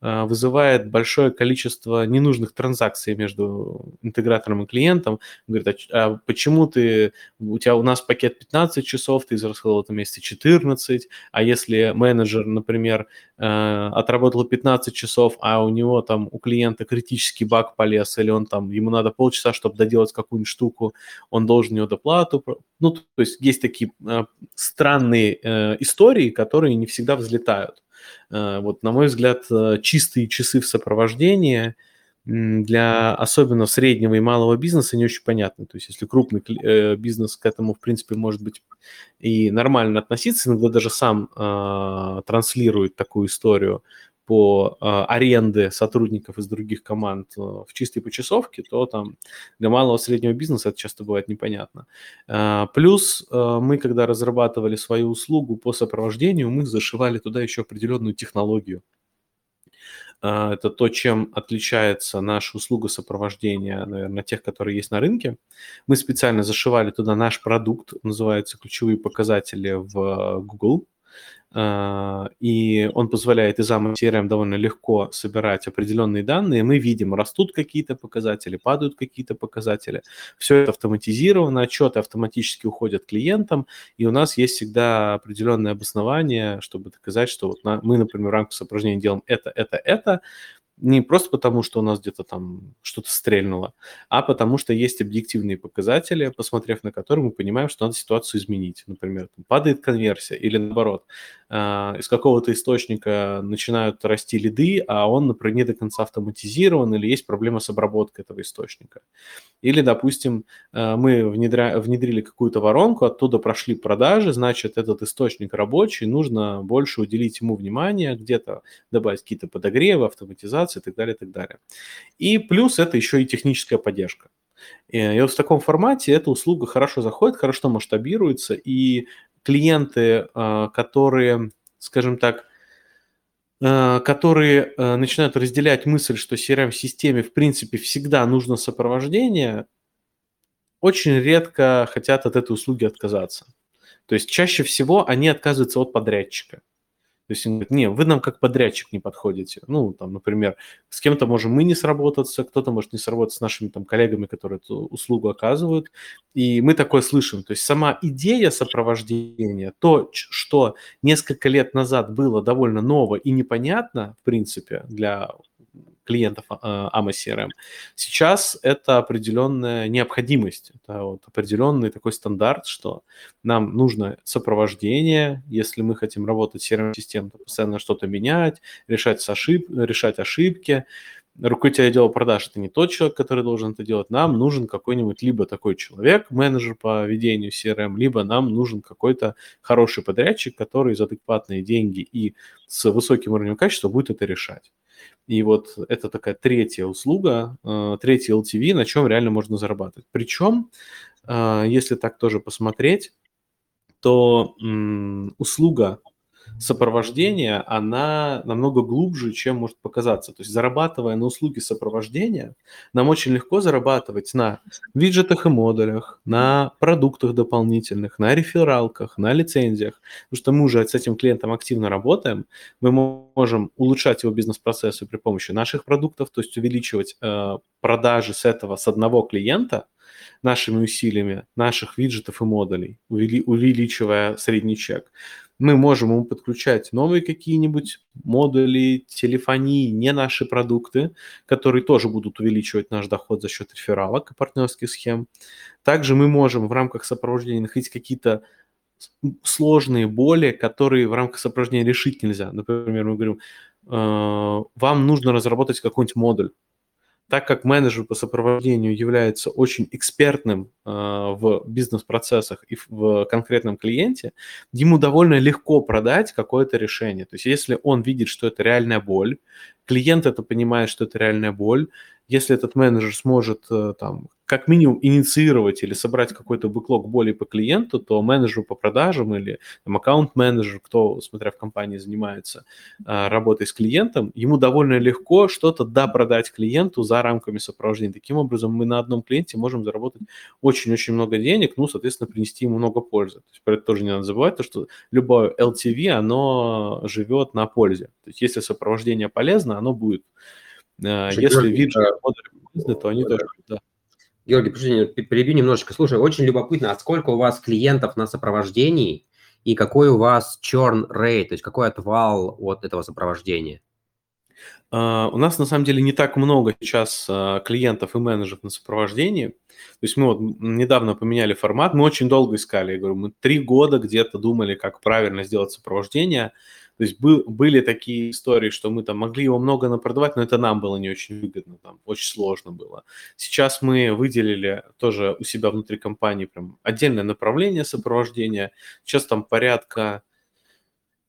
вызывает большое количество ненужных транзакций между интегратором и клиентом. Говорит, а, а почему ты, у тебя у нас пакет 15 часов, ты израсходовал в этом месяце 14, а если менеджер, например, а, отработал 15 часов, а у него там, у клиента критический баг полез, или он там, ему надо полчаса, чтобы доделать какую-нибудь штуку, он должен него доплату. Ну, то есть есть такие странные э, истории, которые не всегда взлетают. Э, вот, на мой взгляд, э, чистые часы в сопровождении для особенно среднего и малого бизнеса не очень понятны. То есть если крупный э, бизнес к этому, в принципе, может быть и нормально относиться, иногда даже сам э, транслирует такую историю, по э, аренде сотрудников из других команд э, в чистой почасовке, то там для малого среднего бизнеса это часто бывает непонятно. Э, плюс э, мы, когда разрабатывали свою услугу по сопровождению, мы зашивали туда еще определенную технологию. Э, это то, чем отличается наша услуга сопровождения, наверное, тех, которые есть на рынке. Мы специально зашивали туда наш продукт, называется ключевые показатели в Google а, и он позволяет из AMA CRM довольно легко собирать определенные данные. Мы видим, растут какие-то показатели, падают какие-то показатели. Все это автоматизировано, отчеты автоматически уходят клиентам, и у нас есть всегда определенное обоснование, чтобы доказать, что вот мы, например, в рамках сопровождения делаем это, это, это, не просто потому, что у нас где-то там что-то стрельнуло, а потому что есть объективные показатели, посмотрев на которые мы понимаем, что надо ситуацию изменить. Например, там падает конверсия или наоборот, из какого-то источника начинают расти лиды, а он, например, не до конца автоматизирован или есть проблема с обработкой этого источника. Или, допустим, э, мы внедря... внедрили какую-то воронку, оттуда прошли продажи, значит, этот источник рабочий, нужно больше уделить ему внимание, где-то добавить какие-то подогревы, автоматизацию, интеграции и так далее, и так далее. И плюс это еще и техническая поддержка. И вот в таком формате эта услуга хорошо заходит, хорошо масштабируется, и клиенты, а, которые, скажем так, а, которые а, начинают разделять мысль, что CRM-системе в принципе всегда нужно сопровождение, очень редко хотят от этой услуги отказаться. То есть чаще всего они отказываются от подрядчика. То есть он говорит, не, вы нам как подрядчик не подходите. Ну, там, например, с кем-то можем мы не сработаться, кто-то может не сработаться с нашими там коллегами, которые эту услугу оказывают. И мы такое слышим. То есть сама идея сопровождения, то, что несколько лет назад было довольно ново и непонятно, в принципе, для клиентов AMA CRM. Сейчас это определенная необходимость, это вот определенный такой стандарт, что нам нужно сопровождение, если мы хотим работать с CRM-системой, то постоянно что-то менять, решать, ошиб... решать ошибки. Руководитель отдела продаж – это не тот человек, который должен это делать. Нам нужен какой-нибудь либо такой человек, менеджер по ведению CRM, либо нам нужен какой-то хороший подрядчик, который за адекватные деньги и с высоким уровнем качества будет это решать. И вот это такая третья услуга, э, третий LTV, на чем реально можно зарабатывать. Причем, э, если так тоже посмотреть, то услуга сопровождения, она намного глубже, чем может показаться. То есть зарабатывая на услуги сопровождения, нам очень легко зарабатывать на виджетах и модулях, на продуктах дополнительных, на рефералках, на лицензиях. Потому что мы уже с этим клиентом активно работаем, мы можем улучшать его бизнес-процессы при помощи наших продуктов, то есть увеличивать э, продажи с этого, с одного клиента – нашими усилиями, наших виджетов и модулей, увеличивая средний чек мы можем ему подключать новые какие-нибудь модули, телефонии, не наши продукты, которые тоже будут увеличивать наш доход за счет рефералок и партнерских схем. Также мы можем в рамках сопровождения находить какие-то сложные боли, которые в рамках сопровождения решить нельзя. Например, мы говорим, «Э, вам нужно разработать какой-нибудь модуль так как менеджер по сопровождению является очень экспертным э, в бизнес-процессах и в конкретном клиенте, ему довольно легко продать какое-то решение. То есть если он видит, что это реальная боль, клиент это понимает, что это реальная боль, если этот менеджер сможет э, там как минимум инициировать или собрать какой-то бэклог более по клиенту, то менеджеру по продажам или там, аккаунт-менеджер, кто, смотря в компании, занимается а, работой с клиентом, ему довольно легко что-то да продать клиенту за рамками сопровождения. Таким образом, мы на одном клиенте можем заработать очень-очень много денег, ну, соответственно, принести ему много пользы. То есть про это тоже не надо забывать, то, что любое LTV, оно живет на пользе. То есть если сопровождение полезно, оно будет. А, если виджет, то они тоже, да. Георгий, подожди, перебью немножечко. Слушай, очень любопытно, а сколько у вас клиентов на сопровождении и какой у вас churn rate, то есть какой отвал от этого сопровождения? Uh, у нас на самом деле не так много сейчас uh, клиентов и менеджеров на сопровождении. То есть мы вот недавно поменяли формат, мы очень долго искали, я говорю, мы три года где-то думали, как правильно сделать сопровождение. То есть был, были такие истории, что мы там могли его много напродавать, но это нам было не очень выгодно, там очень сложно было. Сейчас мы выделили тоже у себя внутри компании прям отдельное направление сопровождения. Сейчас там порядка,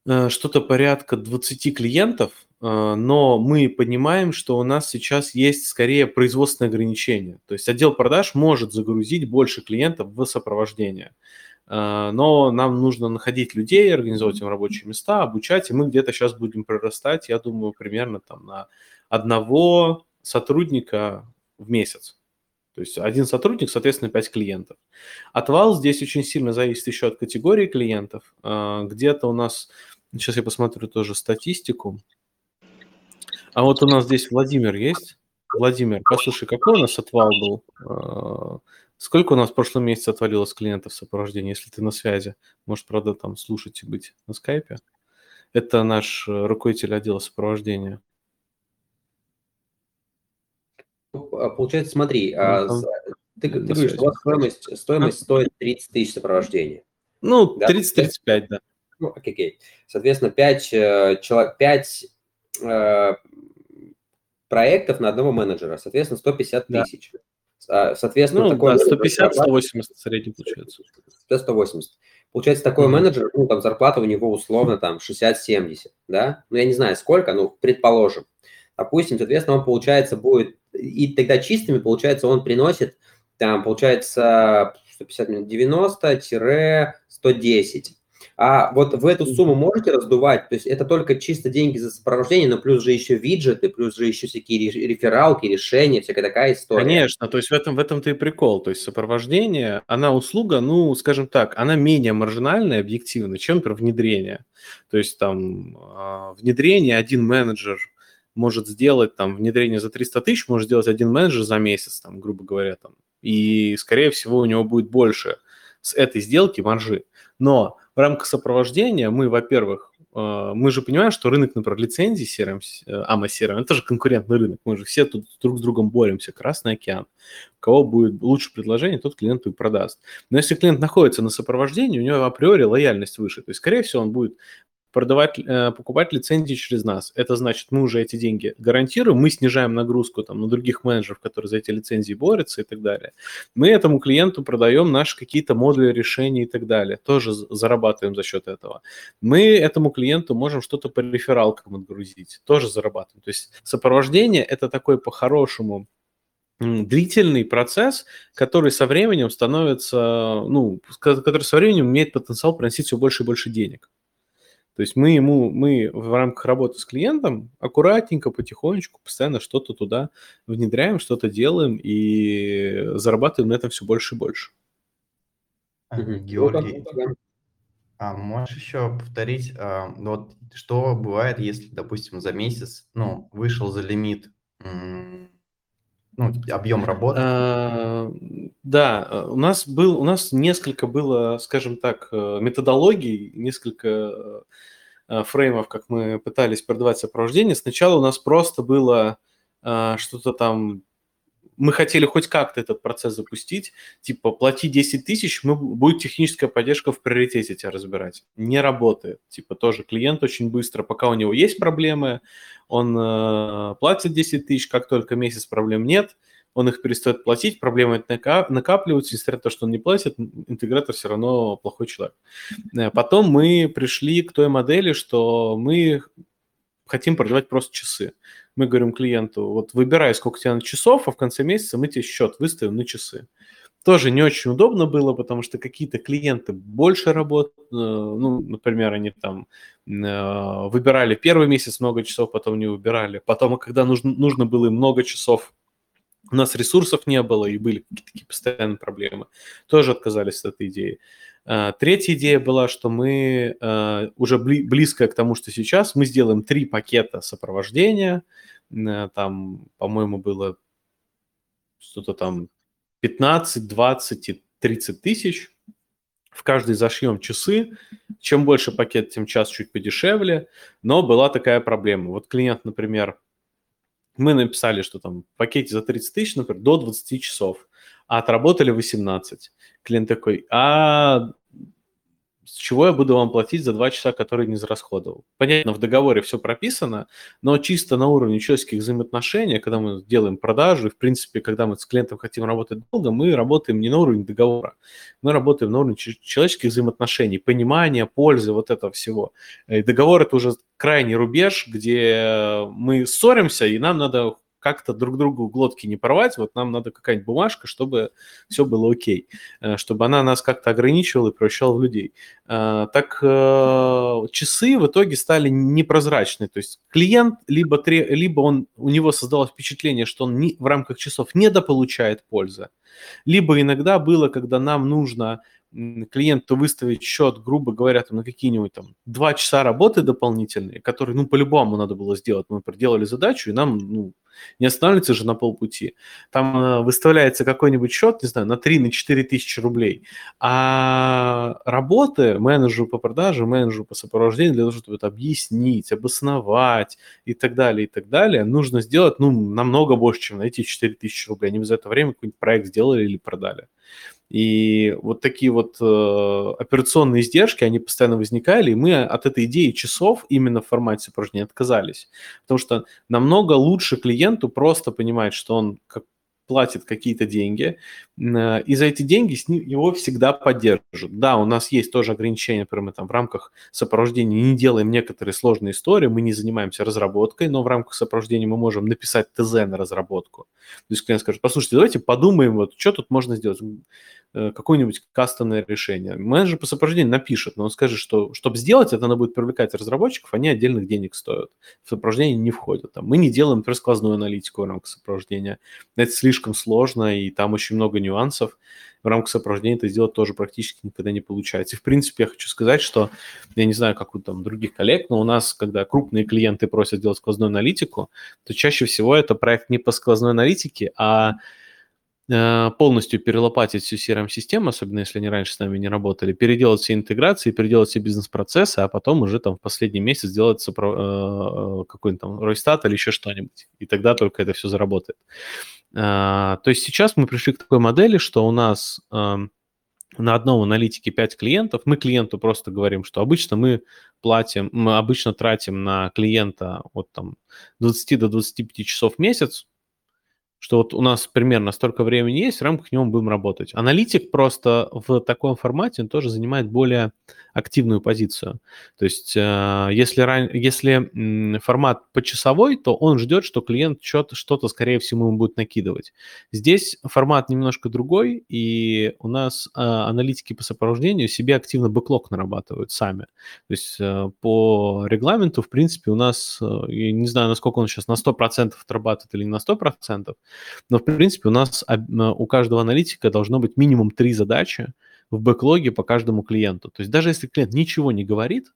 э, что-то порядка 20 клиентов, э, но мы понимаем, что у нас сейчас есть скорее производственные ограничения. То есть отдел продаж может загрузить больше клиентов в сопровождение. Э, но нам нужно находить людей, организовать им рабочие места, обучать, и мы где-то сейчас будем прорастать, я думаю, примерно там на одного сотрудника в месяц. То есть один сотрудник, соответственно, 5 клиентов. Отвал здесь очень сильно зависит еще от категории клиентов. Э, где-то у нас, сейчас я посмотрю тоже статистику. А вот у нас здесь Владимир есть. Владимир, послушай, какой у нас отвал был? Э, Сколько у нас в прошлом месяце отвалилось клиентов сопровождения, если ты на связи? Может, правда, там слушать и быть на скайпе? Это наш э, руководитель отдела сопровождения. Ну, а, получается, смотри, ну, а, там, ты, ты говоришь, что у вас стоимость, стоимость стоит 30 тысяч сопровождения. Ну, 30-35, да? Ну, окей, окей. Соответственно, 5, э, человек, 5 э, проектов на одного менеджера, соответственно, 150 тысяч. Да. А, соответственно, ну, такой да, 150-180 средний получается. 180. Получается, такой mm-hmm. менеджер, ну, там зарплата у него условно там 60-70, да? Ну, я не знаю сколько, ну, предположим. Допустим, соответственно, он, получается, будет, и тогда чистыми, получается, он приносит, там, получается, 150 90-110. А вот в эту сумму можете раздувать? То есть это только чисто деньги за сопровождение, но плюс же еще виджеты, плюс же еще всякие рефералки, решения, всякая такая история. Конечно, то есть в этом в этом-то и прикол. То есть сопровождение, она услуга, ну, скажем так, она менее маржинальная объективно, чем, например, внедрение. То есть там а, внедрение один менеджер может сделать там внедрение за 300 тысяч, может сделать один менеджер за месяц, там, грубо говоря, там, и, скорее всего, у него будет больше с этой сделки маржи. Но в рамках сопровождения мы, во-первых, э, мы же понимаем, что рынок, например, лицензий CRM, AMA CRM, это же конкурентный рынок, мы же все тут друг с другом боремся, Красный океан. У кого будет лучше предложение, тот клиенту и продаст. Но если клиент находится на сопровождении, у него априори лояльность выше, то есть, скорее всего, он будет продавать, э, покупать лицензии через нас. Это значит, мы уже эти деньги гарантируем, мы снижаем нагрузку там, на других менеджеров, которые за эти лицензии борются и так далее. Мы этому клиенту продаем наши какие-то модули решений и так далее. Тоже зарабатываем за счет этого. Мы этому клиенту можем что-то по рефералкам отгрузить. Тоже зарабатываем. То есть сопровождение – это такой по-хорошему длительный процесс, который со временем становится, ну, который со временем имеет потенциал приносить все больше и больше денег. То есть мы ему, мы в рамках работы с клиентом аккуратненько, потихонечку, постоянно что-то туда внедряем, что-то делаем и зарабатываем на этом все больше и больше. Георгий, а можешь еще повторить, а, вот что бывает, если, допустим, за месяц, ну, вышел за лимит, ну, объем работы? А, да, у нас был, у нас несколько было, скажем так, э, методологий, несколько Э, фреймов, как мы пытались продавать сопровождение, сначала у нас просто было э, что-то там мы хотели хоть как-то этот процесс запустить, типа плати 10 тысяч, мы, будет техническая поддержка в приоритете тебя разбирать. Не работает. Типа тоже клиент очень быстро, пока у него есть проблемы, он э, платит 10 тысяч, как только месяц проблем нет, он их перестает платить, проблемы накапливаются, несмотря на то, что он не платит, интегратор все равно плохой человек. Э, потом мы пришли к той модели, что мы хотим продавать просто часы. Мы говорим клиенту, вот выбирай, сколько тебе на часов, а в конце месяца мы тебе счет выставим на часы. Тоже не очень удобно было, потому что какие-то клиенты больше работают, э, ну, например, они там э, выбирали первый месяц много часов, потом не выбирали. Потом, когда нужно, нужно было им много часов у нас ресурсов не было и были такие постоянные проблемы. Тоже отказались от этой идеи. А, третья идея была, что мы а, уже близко к тому, что сейчас, мы сделаем три пакета сопровождения. Э, там, по-моему, было что-то там 15, 20 и 30 тысяч. В каждый зашьем часы. Чем больше пакет, тем час чуть подешевле. Но была такая проблема. Вот клиент, например, мы написали, что там в пакете за 30 тысяч, например, до 20 часов, а отработали 18. Клиент такой, а с чего я буду вам платить за 2 часа, которые не зарасходовал? Понятно, в договоре все прописано, но чисто на уровне человеческих взаимоотношений, когда мы делаем продажи, в принципе, когда мы с клиентом хотим работать долго, мы работаем не на уровне договора, мы работаем на уровне человеческих взаимоотношений, понимания, пользы, вот этого всего. И договор – это уже крайний рубеж, где мы ссоримся, и нам надо как-то друг другу глотки не порвать, вот нам надо какая-нибудь бумажка, чтобы все было окей, э, чтобы она нас как-то ограничивала и превращала в людей. Э, так э, часы в итоге стали непрозрачны, то есть клиент либо, либо он, у него создалось впечатление, что он не, в рамках часов недополучает пользы, либо иногда было, когда нам нужно клиенту выставить счет, грубо говоря, там, на какие-нибудь там два часа работы дополнительные, которые, ну, по-любому надо было сделать. Мы проделали задачу, и нам, ну, не останавливаться же на полпути. Там э, выставляется какой-нибудь счет, не знаю, на 3-4 на тысячи рублей. А работы менеджеру по продаже, менеджеру по сопровождению для того, чтобы это объяснить, обосновать и так далее, и так далее, нужно сделать, ну, намного больше, чем на эти 4 тысячи рублей. Они бы за это время какой-нибудь проект сделали или продали. И вот такие вот э, операционные издержки, они постоянно возникали, и мы от этой идеи часов именно в формате сопровождения отказались. Потому что намного лучше клиенту просто понимать, что он как платит какие-то деньги, э, и за эти деньги его всегда поддержат. Да, у нас есть тоже ограничения, например, мы там в рамках сопровождения не делаем некоторые сложные истории, мы не занимаемся разработкой, но в рамках сопровождения мы можем написать ТЗ на разработку. То есть клиент скажет, послушайте, давайте подумаем, вот что тут можно сделать. Э, какое-нибудь кастомное решение. Менеджер по сопровождению напишет, но он скажет, что чтобы сделать это, надо будет привлекать разработчиков, они отдельных денег стоят. В сопровождение не входят. Там, мы не делаем, например, аналитику в рамках сопровождения. Это слишком сложно, и там очень много нюансов в рамках сопровождения это сделать тоже практически никогда не получается. И, в принципе, я хочу сказать, что я не знаю, как у там других коллег, но у нас, когда крупные клиенты просят делать сквозную аналитику, то чаще всего это проект не по сквозной аналитике, а полностью перелопатить всю CRM-систему, особенно если они раньше с нами не работали, переделать все интеграции, переделать все бизнес-процессы, а потом уже там в последний месяц сделать сопро... Э, какой-нибудь там Ройстат или еще что-нибудь. И тогда только это все заработает. А, то есть сейчас мы пришли к такой модели, что у нас на одном аналитике 5 клиентов. Мы клиенту просто говорим, что обычно мы платим, мы обычно тратим на клиента от там 20 до 25 часов в месяц, что вот у нас примерно столько времени есть, в рамках него мы будем работать. Аналитик просто в таком формате он тоже занимает более активную позицию. То есть э, если, если формат почасовой, то он ждет, что клиент что-то, скорее всего, ему будет накидывать. Здесь формат немножко другой, и у нас э, аналитики по сопровождению себе активно бэклог нарабатывают сами. То есть э, по регламенту, в принципе, у нас, я не знаю, насколько он сейчас на 100% отрабатывает или не на 100%, но, в принципе, у нас у каждого аналитика должно быть минимум три задачи, в бэклоге по каждому клиенту. То есть даже если клиент ничего не говорит,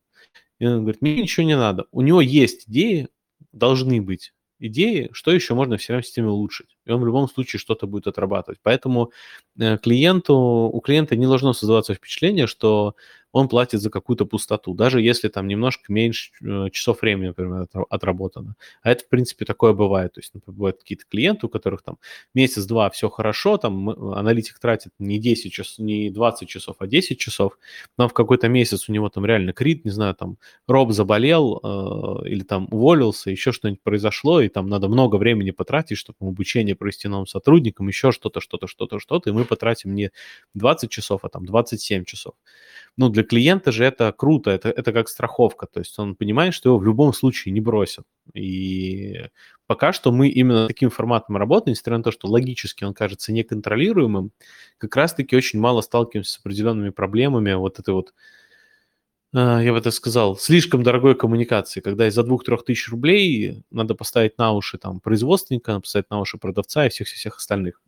и он говорит, мне ничего не надо, у него есть идеи, должны быть идеи, что еще можно в CRM-системе улучшить. И он в любом случае что-то будет отрабатывать. Поэтому э, клиенту, у клиента не должно создаваться впечатление, что он платит за какую-то пустоту, даже если там немножко меньше э, часов времени, например, отработано. А это, в принципе, такое бывает. То есть, например, бывают какие-то клиенты, у которых там месяц-два все хорошо, там аналитик тратит не 10 часов, не 20 часов, а 10 часов, но в какой-то месяц у него там реально крит, не знаю, там роб заболел э, или там уволился, еще что-нибудь произошло, и там надо много времени потратить, чтобы обучение провести новым сотрудникам, еще что-то, что-то, что-то, что-то, и мы потратим не 20 часов, а там 27 часов. Ну, для клиента же это круто, это, это как страховка, то есть он понимает, что его в любом случае не бросят. И пока что мы именно таким форматом работаем, несмотря на то, что логически он кажется неконтролируемым, как раз-таки очень мало сталкиваемся с определенными проблемами вот этой вот а, я бы это сказал, слишком дорогой коммуникации, когда из-за двух-трех тысяч рублей надо поставить на уши там производственника, надо поставить на уши продавца и всех-всех остальных.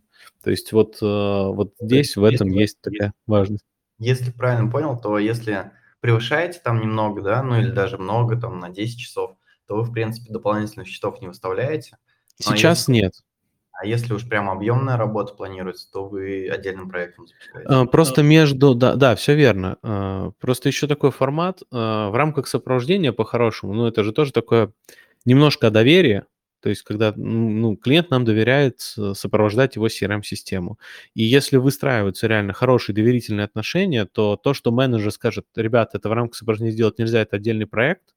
То есть вот, э, вот здесь, в этом есть такая важность. Если правильно понял, то если превышаете там немного, да, ну или даже много, там на 10 часов, то вы, в принципе, дополнительных счетов не выставляете. Ну, а Сейчас если, нет. А если уж прям объемная работа планируется, то вы отдельным проектом запускаете? А, просто между, да, да, все верно. А, просто еще такой формат в рамках сопровождения по-хорошему, ну это же тоже такое немножко доверие, то есть, когда ну, клиент нам доверяет сопровождать его CRM-систему. И если выстраиваются реально хорошие доверительные отношения, то то, что менеджер скажет, ребята, это в рамках сопровождения сделать нельзя, это отдельный проект,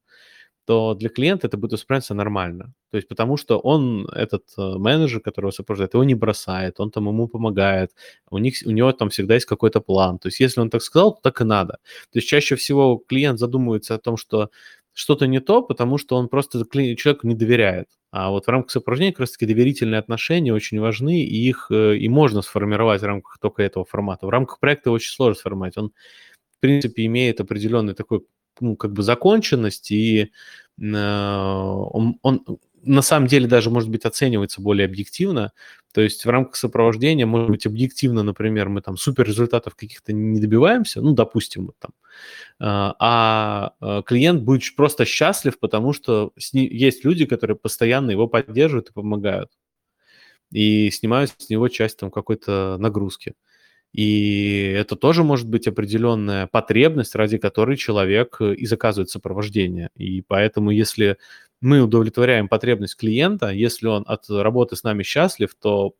то для клиента это будет восприниматься нормально. То есть потому что он, этот э, менеджер, которого сопровождает, его не бросает, он там ему помогает, у, них, у него там всегда есть какой-то план. То есть если он так сказал, то так и надо. То есть чаще всего клиент задумывается о том, что что-то не то, потому что он просто человеку не доверяет. А вот в рамках сопровождения как раз-таки доверительные отношения очень важны, и их э, и можно сформировать в рамках только этого формата. В рамках проекта очень сложно сформировать. Он, в принципе, имеет определенный такой, ну, как бы законченность, и э, он, он на самом деле даже, может быть, оценивается более объективно. То есть в рамках сопровождения, может быть, объективно, например, мы там супер результатов каких-то не добиваемся, ну, допустим, вот там, а, а, а клиент будет просто счастлив, потому что есть люди, которые постоянно его поддерживают и помогают, и снимают с него часть там какой-то нагрузки. И это тоже может быть определенная потребность, ради которой человек э, и заказывает сопровождение. И поэтому, если мы удовлетворяем потребность клиента, если он от работы с нами счастлив, то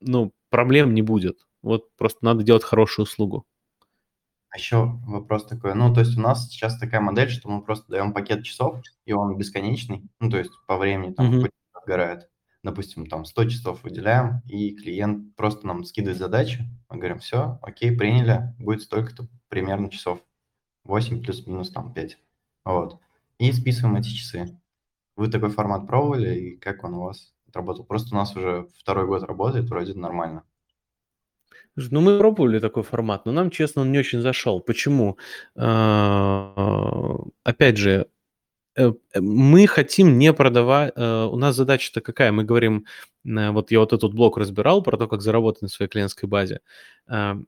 ну, проблем не будет. Вот просто надо делать хорошую услугу. А еще вопрос такой, ну, то есть у нас сейчас такая модель, что мы просто даем пакет часов, и он бесконечный, ну, то есть по времени там mm-hmm. отгорает. Допустим, там 100 часов выделяем, и клиент просто нам скидывает задачи, мы говорим, все, окей, приняли, будет столько-то примерно часов, 8 плюс-минус там 5, вот. И списываем эти часы. Вы такой формат пробовали, и как он у вас отработал? Просто у нас уже второй год работает, вроде нормально. Ну, мы пробовали такой формат, но нам, честно, он не очень зашел. Почему? А, опять же, э, э, мы хотим не продавать... Э, у нас задача-то какая? Мы говорим, вот я вот этот блок разбирал про то, как заработать на своей клиентской базе. А,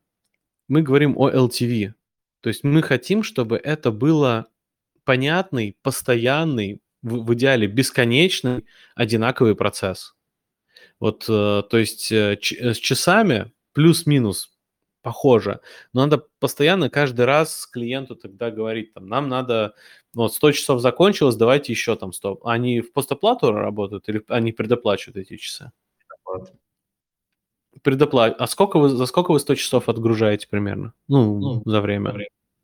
мы говорим о LTV. То есть мы хотим, чтобы это было понятный, постоянный, в, в идеале бесконечный, одинаковый процесс. Вот, то есть с часами плюс-минус похоже. Но надо постоянно каждый раз клиенту тогда говорить, там, нам надо, вот 100 часов закончилось, давайте еще там 100. Они в постоплату работают или они предоплачивают эти часы? Предопла... А сколько вы, за сколько вы 100 часов отгружаете примерно? Ну, ну за время.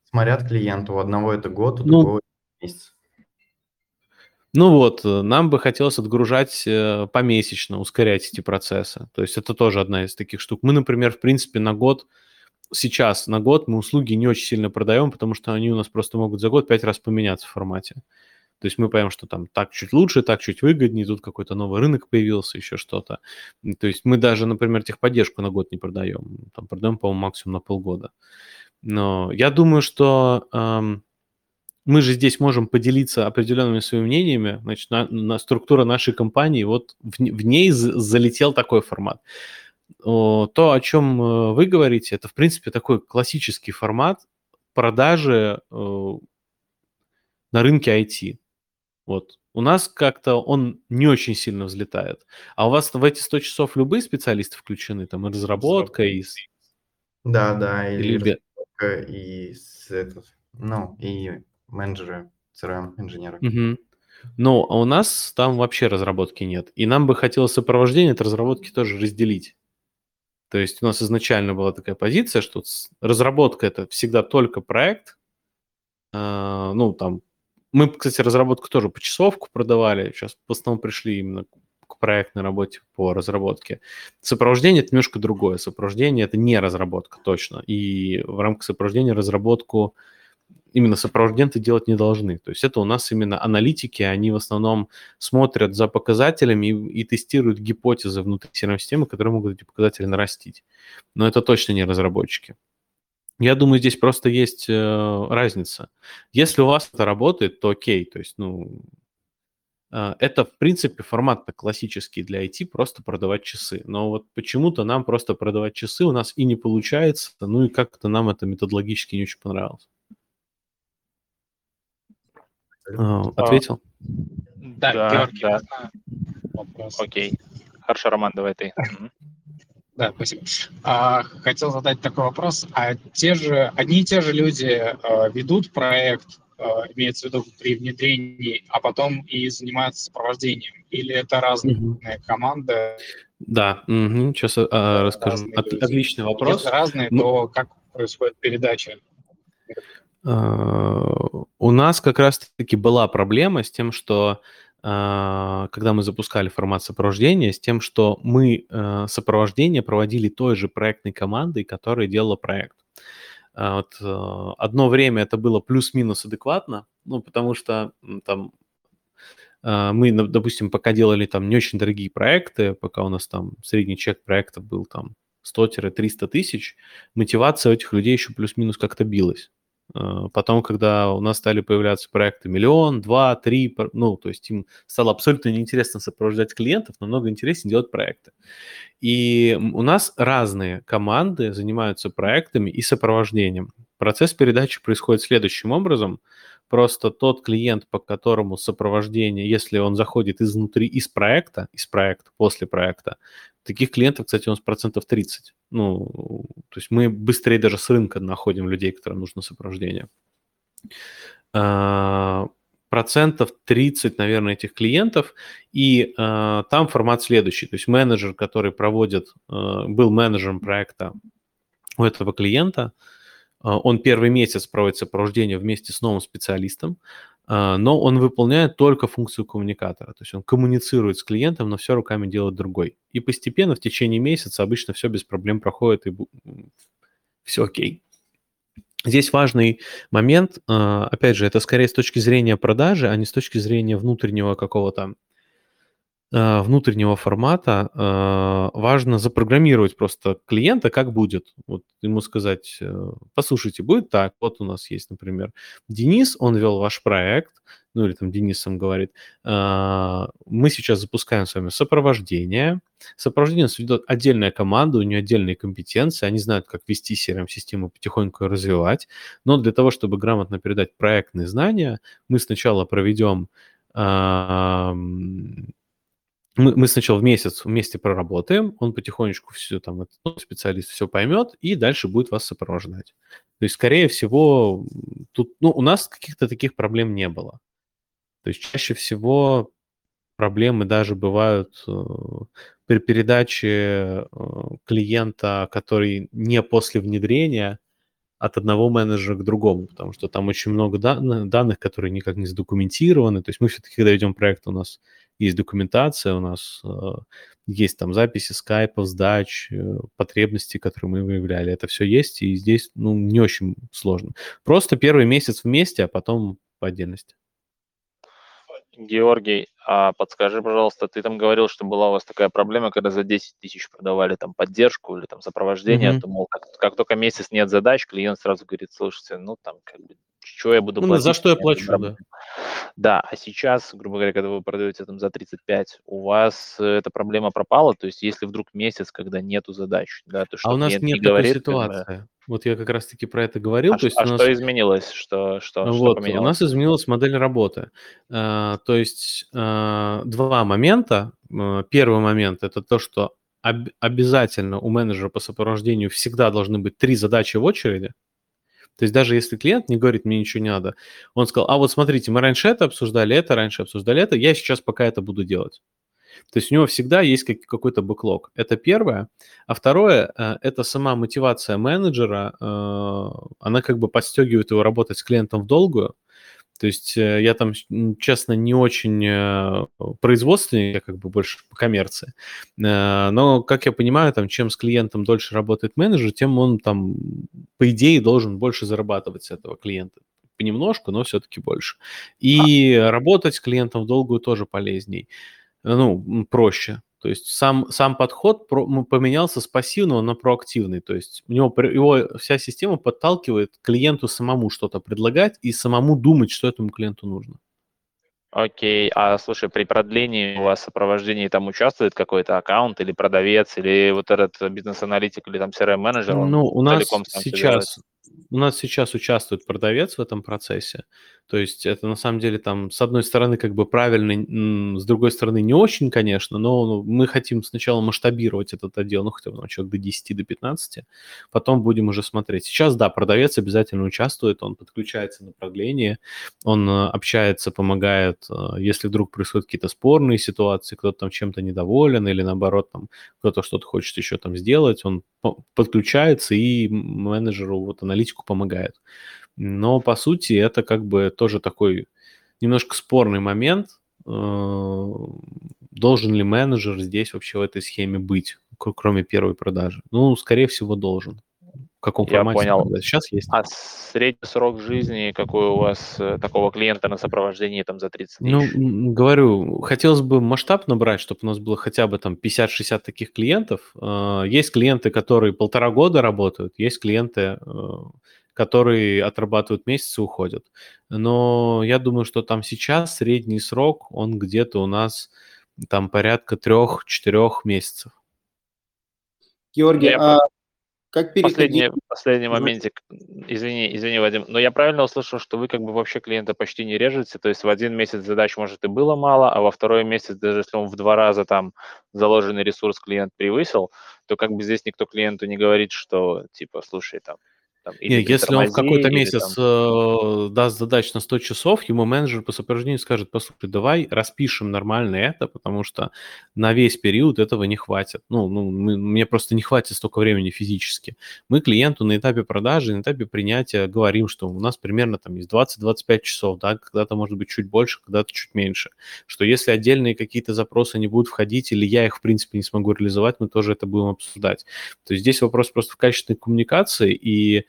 Смотря от клиента. У одного это год, у ну, другого месяц. Ну вот, э, нам бы хотелось отгружать э, помесячно, ускорять эти процессы. То есть это тоже одна из таких штук. Мы, например, в принципе, на год, сейчас на год мы услуги не очень сильно продаем, потому что они у нас просто могут за год пять раз поменяться в формате. То есть мы понимаем, что там так чуть лучше, так чуть выгоднее, тут какой-то новый рынок появился, еще что-то. То есть мы даже, например, техподдержку на год не продаем. Там продаем, по-моему, максимум на полгода. Но я думаю, что эм, мы же здесь можем поделиться определенными своими мнениями, значит, на, на структура нашей компании, вот в, в ней залетел такой формат. То, о чем э, вы говорите, это, в принципе, такой классический формат продажи э, на рынке IT. Вот. У нас как-то он не очень сильно взлетает. А у вас в эти 100 часов любые специалисты включены? Там и разработка, и... Да, да, и Или... разработка, и с, этот, ну, и менеджеры, CRM-инженеры. Угу. Ну, а у нас там вообще разработки нет. И нам бы хотелось сопровождение от разработки тоже разделить. То есть у нас изначально была такая позиция, что разработка это всегда только проект. А, ну, там, мы, кстати, разработку тоже по часовку продавали. Сейчас в основном пришли именно к проектной работе по разработке. Сопровождение – это немножко другое. Сопровождение – это не разработка точно. И в рамках сопровождения разработку именно сопровожденты делать не должны. То есть это у нас именно аналитики, они в основном смотрят за показателями и, и тестируют гипотезы внутри CRM-системы, которые могут эти показатели нарастить. Но это точно не разработчики. Я думаю, здесь просто есть э, разница. Если у вас это работает, то окей. То есть, ну, э, это, в принципе, формат классический для IT, просто продавать часы. Но вот почему-то нам просто продавать часы у нас и не получается, ну и как-то нам это методологически не очень понравилось. А, ответил? Да, да Георгий, да. Вопрос. Окей. Хорошо, Роман, давай ты. Да, спасибо. А, хотел задать такой вопрос. А те же, одни и те же люди а, ведут проект, а, имеется в виду при внедрении, а потом и занимаются сопровождением? Или это разные угу. команды? Да, угу. сейчас а, расскажу. От, отличный вопрос. Если разные, ну... то как происходит передача? А, у нас как раз-таки была проблема с тем, что а, когда мы запускали формат сопровождения, с тем, что мы а, сопровождение проводили той же проектной командой, которая делала проект. Вот, одно время это было плюс-минус адекватно, ну, потому что там мы, допустим, пока делали там не очень дорогие проекты, пока у нас там средний чек проекта был там 100-300 тысяч, мотивация у этих людей еще плюс-минус как-то билась. Э, потом, когда у нас стали появляться проекты миллион, два, три, ну, то есть им стало абсолютно неинтересно сопровождать клиентов, намного интереснее делать проекты. И у нас разные команды занимаются проектами и сопровождением. Процесс передачи происходит следующим образом. Просто тот клиент, по которому сопровождение, если он заходит изнутри, из проекта, из проекта, после проекта, таких клиентов, кстати, у нас процентов 30. Ну, то есть мы быстрее даже с рынка находим людей, которым нужно сопровождение. А, процентов 30, наверное, этих клиентов, и э, там формат следующий, то есть менеджер, который проводит, э, был менеджером проекта у этого клиента, э, он первый месяц проводит сопровождение вместе с новым специалистом, э, но он выполняет только функцию коммуникатора, то есть он коммуницирует с клиентом, но все руками делает другой. И постепенно в течение месяца обычно все без проблем проходит, и все окей. Здесь важный момент, а, опять же, это скорее с точки зрения продажи, а не с точки зрения внутреннего какого-то внутреннего формата э, важно запрограммировать просто клиента, как будет. Вот ему сказать, э, послушайте, будет так, вот у нас есть, например, Денис, он вел ваш проект, ну или там Денис сам говорит, э, мы сейчас запускаем с вами сопровождение. Сопровождение ведет отдельная команда, у нее отдельные компетенции, они знают, как вести CRM-систему, потихоньку развивать. Но для того, чтобы грамотно передать проектные знания, мы сначала проведем мы, мы сначала в месяц вместе проработаем, он потихонечку все там, ну, специалист все поймет, и дальше будет вас сопровождать. То есть, скорее всего, тут, ну, у нас каких-то таких проблем не было. То есть чаще всего проблемы даже бывают э, при передаче э, клиента, который не после внедрения, от одного менеджера к другому, потому что там очень много данных, которые никак не задокументированы. То есть мы все-таки, когда ведем проект, у нас есть документация, у нас э, есть там записи скайпов, сдач, э, потребности, которые мы выявляли. Это все есть, и здесь ну, не очень сложно. Просто первый месяц вместе, а потом по отдельности. Георгий, а подскажи, пожалуйста, ты там говорил, что была у вас такая проблема, когда за 10 тысяч продавали там поддержку или там сопровождение, mm-hmm. то, мол, как, как только месяц нет задач, клиент сразу говорит, слушайте, ну там как бы, что я буду ну, платить? За что я плачу, да. Да, а сейчас, грубо говоря, когда вы продаете там за 35, у вас эта проблема пропала, то есть если вдруг месяц, когда нету задач, да, то что А у нас нет не такой говорит, ситуации. Как бы, вот я как раз-таки про это говорил. А, то есть а у нас... что изменилось? Что, что, вот, что поменялось? У нас изменилась модель работы. А, то есть а, два момента. Первый момент – это то, что об- обязательно у менеджера по сопровождению всегда должны быть три задачи в очереди. То есть даже если клиент не говорит, мне ничего не надо, он сказал, а вот смотрите, мы раньше это обсуждали, это раньше обсуждали это, я сейчас пока это буду делать. То есть у него всегда есть как, какой-то бэклог. Это первое. А второе, э, это сама мотивация менеджера, э, она как бы подстегивает его работать с клиентом в долгую. То есть э, я там, честно, не очень производственный, я как бы больше по коммерции. Но, как я понимаю, там, чем с клиентом дольше работает менеджер, тем он там, по идее, должен больше зарабатывать с этого клиента понемножку, но все-таки больше. И а... работать с клиентом в долгую тоже полезней ну, проще. То есть сам, сам подход поменялся с пассивного на проактивный. То есть у него его вся система подталкивает клиенту самому что-то предлагать и самому думать, что этому клиенту нужно. Окей, а слушай, при продлении у вас сопровождении там участвует какой-то аккаунт или продавец, или вот этот бизнес-аналитик, или там CRM-менеджер? Ну, у нас сейчас, у нас сейчас участвует продавец в этом процессе. То есть это на самом деле там с одной стороны как бы правильно, с другой стороны не очень, конечно, но ну, мы хотим сначала масштабировать этот отдел, ну хотя бы ну, человек до 10, до 15, потом будем уже смотреть. Сейчас, да, продавец обязательно участвует, он подключается на продление, он э, общается, помогает, э, если вдруг происходят какие-то спорные ситуации, кто-то там чем-то недоволен или наоборот там кто-то что-то хочет еще там сделать, он подключается и менеджеру, вот аналитику помогает. Но, по сути, это как бы тоже такой немножко спорный момент. Э, должен ли менеджер здесь вообще в этой схеме быть, кроме первой продажи? Ну, скорее всего, должен. В каком Я формате? понял. Сейчас есть. А средний срок жизни какой у вас э, такого клиента на сопровождении там за 30 ну, тысяч? Ну, говорю, хотелось бы масштаб набрать, чтобы у нас было хотя бы там 50-60 таких клиентов. Э, есть клиенты, которые полтора года работают, есть клиенты, которые отрабатывают месяц и уходят. Но я думаю, что там сейчас средний срок, он где-то у нас там порядка трех-четырех месяцев. Георгий, я а как? Последний, последний моментик, извини, извини, Вадим, но я правильно услышал, что вы как бы вообще клиента почти не режете, то есть в один месяц задач, может, и было мало, а во второй месяц, даже если он в два раза там заложенный ресурс клиент превысил, то как бы здесь никто клиенту не говорит, что типа, слушай, там, там, Не, если он в какой-то месяц там... э, даст задач на 100 часов, ему менеджер по сопровождению скажет, послушай, давай распишем нормально это, потому что на весь период этого не хватит. Ну, ну мы, мне просто не хватит столько времени физически. Мы клиенту на этапе продажи, на этапе принятия говорим, что у нас примерно там есть 20-25 часов, да, когда-то может быть чуть больше, когда-то чуть меньше. Что если отдельные какие-то запросы не будут входить, или я их, в принципе, не смогу реализовать, мы тоже это будем обсуждать. То есть здесь вопрос просто в качественной коммуникации и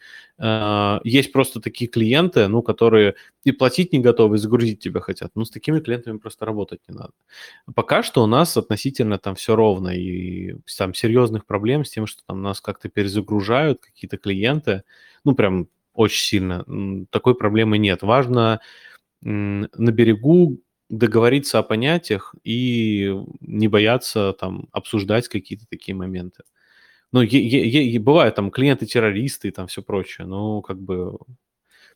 есть просто такие клиенты, ну, которые и платить не готовы, и загрузить тебя хотят. Ну, с такими клиентами просто работать не надо. Пока что у нас относительно там все ровно, и там серьезных проблем с тем, что там нас как-то перезагружают какие-то клиенты, ну, прям очень сильно, такой проблемы нет. Важно на берегу договориться о понятиях и не бояться там обсуждать какие-то такие моменты. Ну, е- е- е- бывают там клиенты-террористы и там все прочее, но как бы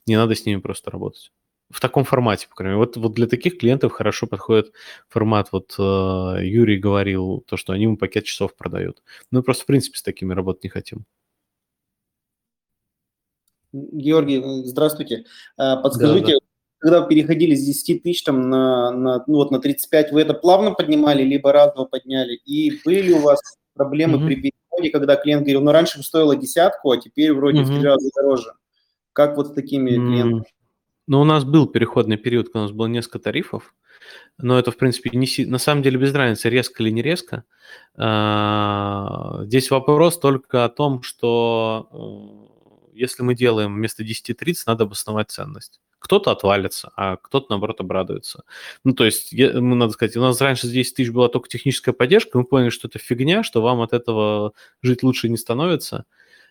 не надо с ними просто работать. В таком формате, по крайней мере. Вот, вот для таких клиентов хорошо подходит формат, вот э, Юрий говорил, то, что они ему пакет часов продают. Мы просто, в принципе, с такими работать не хотим. Георгий, здравствуйте. А, подскажите, да, да когда вы переходили с 10 тысяч там, на, на, ну, вот на 35, вы это плавно поднимали, либо разово подняли? И были ли у вас проблемы mm-hmm. при переходе, когда клиент говорил, ну, раньше стоило десятку, а теперь вроде mm-hmm. в три раза дороже? Как вот с такими клиентами? Ну, у нас был переходный период, когда у нас было несколько тарифов, но это, в принципе, не, на самом деле без разницы, резко или не резко. А, здесь вопрос только о том, что э, если мы делаем вместо 10-30, надо обосновать ценность кто-то отвалится, а кто-то, наоборот, обрадуется. Ну, то есть, я, ну, надо сказать, у нас раньше за 10 тысяч была только техническая поддержка, мы поняли, что это фигня, что вам от этого жить лучше не становится,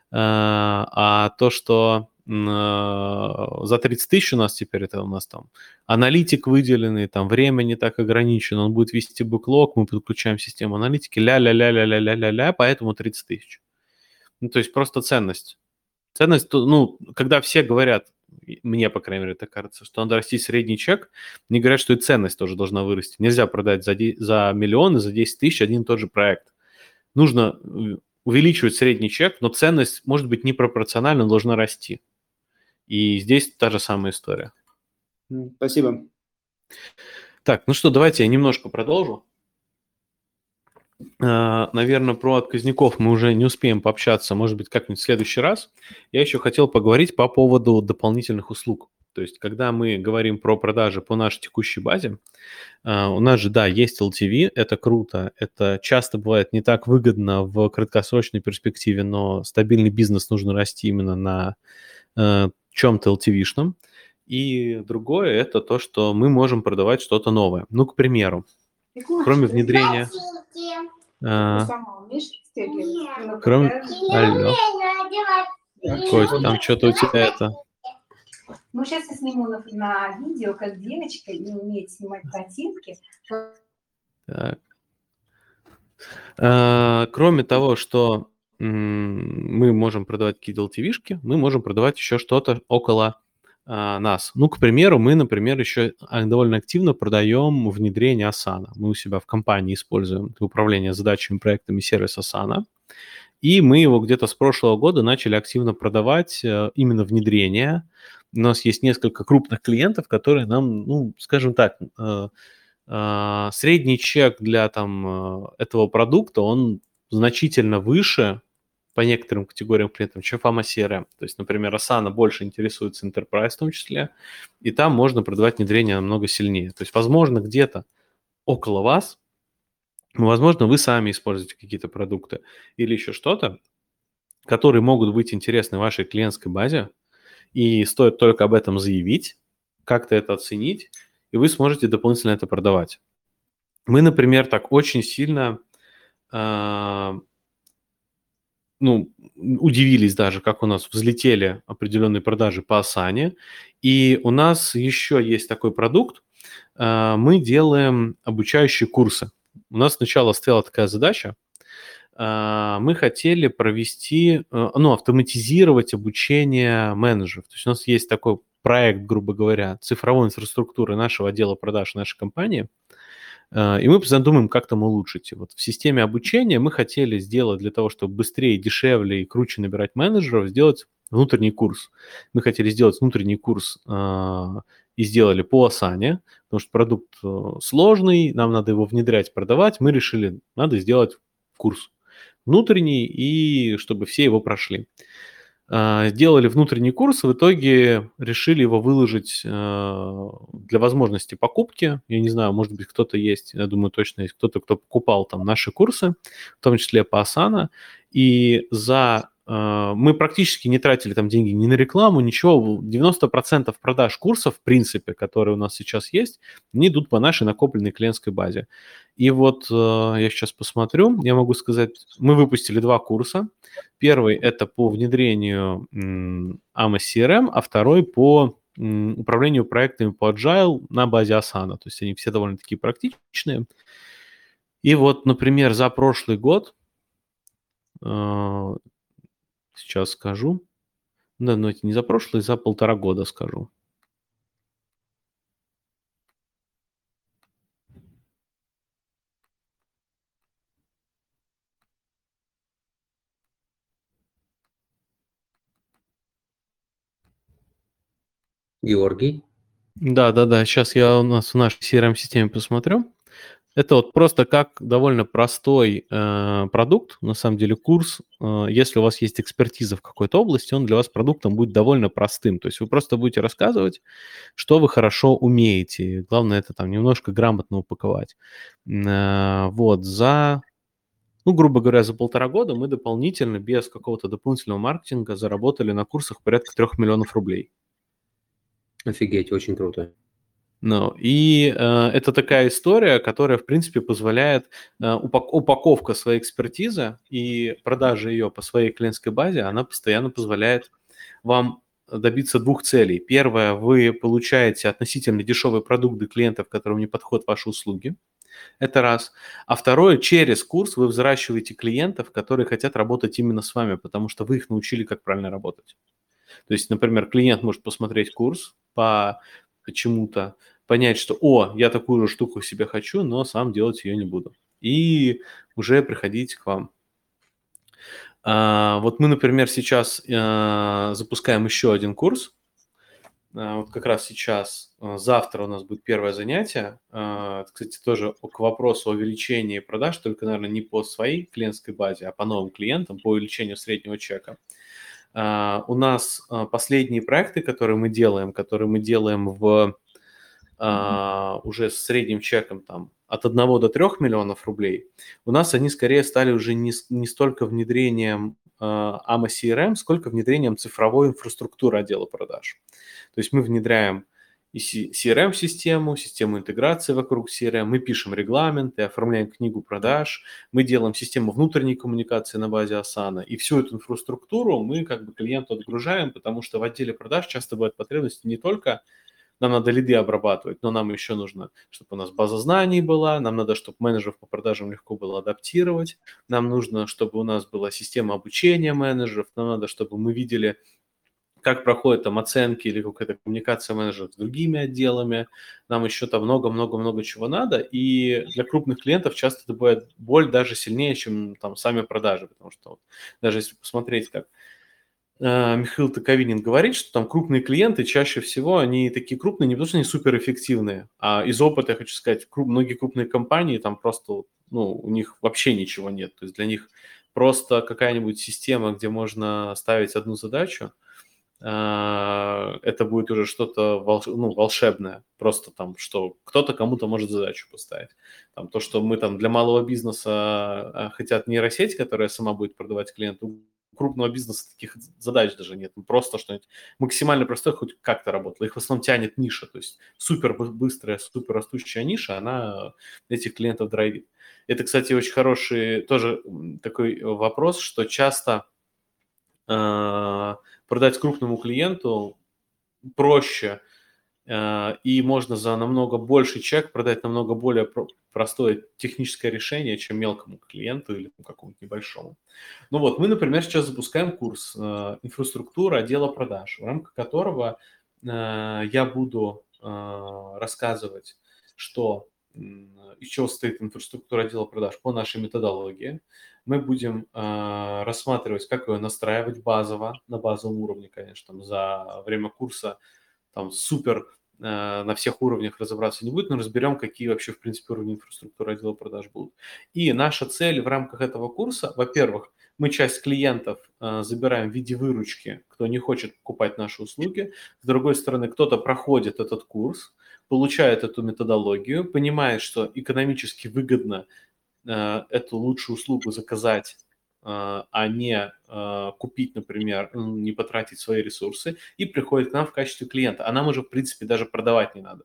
а, а то, что а, за 30 тысяч у нас теперь это у нас там аналитик выделенный, там время не так ограничено, он будет вести бэклог, мы подключаем систему аналитики, ля-ля-ля-ля-ля-ля-ля-ля, поэтому 30 тысяч. Ну, то есть просто ценность. Ценность, ну, когда все говорят, мне, по крайней мере, так кажется, что надо расти средний чек, мне говорят, что и ценность тоже должна вырасти. Нельзя продать за, за миллион и за 10 тысяч один и тот же проект. Нужно э, увеличивать средний чек, но ценность, может быть, непропорционально должна расти. И здесь та же самая история. Спасибо. Так, ну что, давайте я немножко продолжу. А, наверное, про отказников мы уже не успеем пообщаться, может быть, как-нибудь в следующий раз. Я еще хотел поговорить по поводу дополнительных услуг. То есть, когда мы говорим про продажи по нашей текущей базе, а, у нас же, да, есть LTV, это круто, это часто бывает не так выгодно в краткосрочной перспективе, но стабильный бизнес нужно расти именно на э, чем-то LTV-шном. И другое – это то, что мы можем продавать что-то новое. Ну, к примеру, кроме внедрения... А, кроме... Алло. Кость, там что-то у тебя это... Ну, сейчас я сниму на, на видео, как девочка не умеет снимать картинки. Так. А, кроме того, что мы можем продавать какие-то LTV-шки, мы можем продавать еще что-то около нас. Ну, к примеру, мы, например, еще а, довольно активно продаем внедрение Asana. Мы у себя в компании используем для управления задачами, проектами сервис Asana. И мы его где-то с прошлого года начали активно продавать э, именно внедрение. У нас есть несколько крупных клиентов, которые нам, ну, скажем так, э, э, средний чек для там этого продукта, он значительно выше по некоторым категориям клиентов, чем фама CRM. То есть, например, Asana больше интересуется Enterprise в том числе, и там можно продавать внедрение намного сильнее. То есть, возможно, где-то около вас, возможно, вы сами используете какие-то продукты или еще что-то, которые могут быть интересны вашей клиентской базе, и стоит только об этом заявить, как-то это оценить, и вы сможете дополнительно это продавать. Мы, например, так очень сильно а, ну, удивились даже, как у нас взлетели определенные продажи по Асане. И у нас еще есть такой продукт. А, мы делаем обучающие курсы. У нас сначала стояла такая задача. А, мы хотели провести, а, ну, автоматизировать обучение менеджеров. То есть у нас есть такой проект, грубо говоря, цифровой инфраструктуры нашего отдела продаж нашей компании – и мы постоянно как там улучшить. Вот в системе обучения мы хотели сделать для того, чтобы быстрее, дешевле и круче набирать менеджеров, сделать внутренний курс. Мы хотели сделать внутренний курс э, и сделали по Асане, потому что продукт э, сложный, нам надо его внедрять, продавать. Мы решили, надо сделать курс внутренний, и чтобы все его прошли. А, внутренний курс, в итоге решили его выложить а, для возможности покупки. Я не знаю, может быть, кто-то есть, я думаю, точно есть кто-то, кто покупал там наши курсы, в том числе по Asana. И за э, мы практически не тратили там деньги ни на рекламу, ничего. 90% продаж курсов, в принципе, которые у нас сейчас есть, они идут по нашей накопленной клиентской базе. И вот э, я сейчас посмотрю, я могу сказать, мы выпустили два курса. Первый это по внедрению AMA CRM, а второй по управлению проектами по Agile на базе Asana. То есть они все довольно такие практичные. И вот, например, за прошлый год, э, сейчас скажу, да, но это не за прошлый, за полтора года скажу. Георгий? Да, да, да. Сейчас я у нас в нашей CRM-системе посмотрю. Это вот просто как довольно простой э, продукт, на самом деле курс. Э, если у вас есть экспертиза в какой-то области, он для вас продуктом будет довольно простым. То есть вы просто будете рассказывать, что вы хорошо умеете. Главное это там немножко грамотно упаковать. Э, вот за, ну грубо говоря, за полтора года мы дополнительно без какого-то дополнительного маркетинга заработали на курсах порядка трех миллионов рублей. Офигеть, очень круто. Ну, и э, это такая история, которая, в принципе, позволяет э, упак- упаковка своей экспертизы и продажа ее по своей клиентской базе, она постоянно позволяет вам добиться двух целей. Первое, вы получаете относительно дешевые продукты клиентов, которым не подходят ваши услуги. Это раз. А второе, через курс вы взращиваете клиентов, которые хотят работать именно с вами, потому что вы их научили, как правильно работать. То есть, например, клиент может посмотреть курс по почему-то, понять, что, о, я такую же штуку себе хочу, но сам делать ее не буду. И уже приходить к вам. А, вот мы, например, сейчас а, запускаем еще один курс. А, вот как раз сейчас, а, завтра у нас будет первое занятие. А, кстати, тоже к вопросу о увеличении продаж, только, наверное, не по своей клиентской базе, а по новым клиентам, по увеличению среднего чека. Uh, у нас последние проекты, которые мы делаем, которые мы делаем в uh, уже с средним чеком там от 1 до 3 миллионов рублей, у нас они скорее стали уже не, не столько внедрением AMA CRM, сколько внедрением цифровой инфраструктуры отдела продаж. То есть мы внедряем и CRM-систему, систему интеграции вокруг CRM, мы пишем регламенты, оформляем книгу продаж, мы делаем систему внутренней коммуникации на базе Asana, и всю эту инфраструктуру мы как бы клиенту отгружаем, потому что в отделе продаж часто бывают потребности не только нам надо лиды обрабатывать, но нам еще нужно, чтобы у нас база знаний была, нам надо, чтобы менеджеров по продажам легко было адаптировать, нам нужно, чтобы у нас была система обучения менеджеров, нам надо, чтобы мы видели как проходят там оценки или какая-то коммуникация менеджеров с другими отделами. Нам еще там много-много-много чего надо. И для крупных клиентов часто это бывает боль даже сильнее, чем там сами продажи. Потому что вот, даже если посмотреть, как Михаил Таковинин говорит, что там крупные клиенты чаще всего, они такие крупные не потому, что они суперэффективные, а из опыта, я хочу сказать, круп, многие крупные компании там просто, ну, у них вообще ничего нет. То есть для них просто какая-нибудь система, где можно ставить одну задачу – а, это будет уже что-то ну, волшебное. Просто там, что кто-то кому-то может задачу поставить. Там, то, что мы там для малого бизнеса а, хотят нейросеть, которая сама будет продавать клиенту, крупного бизнеса таких задач даже нет. Ну, просто что-нибудь максимально простое хоть как-то работало. Их в основном тянет ниша, то есть супер быстрая, супер растущая ниша, она этих клиентов драйвит. Это, кстати, очень хороший тоже такой вопрос, что часто э, продать крупному клиенту проще, э, и можно за намного больше чек продать намного более простое техническое решение, чем мелкому клиенту или какому-то небольшому. Ну вот, мы, например, сейчас запускаем курс э, «Инфраструктура отдела продаж», в рамках которого э, я буду рассказывать, что из чего состоит инфраструктура отдела продаж по нашей методологии, мы будем э, рассматривать, как ее настраивать базово, на базовом уровне, конечно, там, за время курса там супер э, на всех уровнях разобраться не будет, но разберем, какие вообще, в принципе, уровни инфраструктуры отдела продаж будут. И наша цель в рамках этого курса, во-первых, мы часть клиентов э, забираем в виде выручки, кто не хочет покупать наши услуги. С другой стороны, кто-то проходит этот курс, получает эту методологию, понимает, что экономически выгодно Э, эту лучшую услугу заказать а не купить, например, не потратить свои ресурсы, и приходит к нам в качестве клиента. А нам уже, в принципе, даже продавать не надо.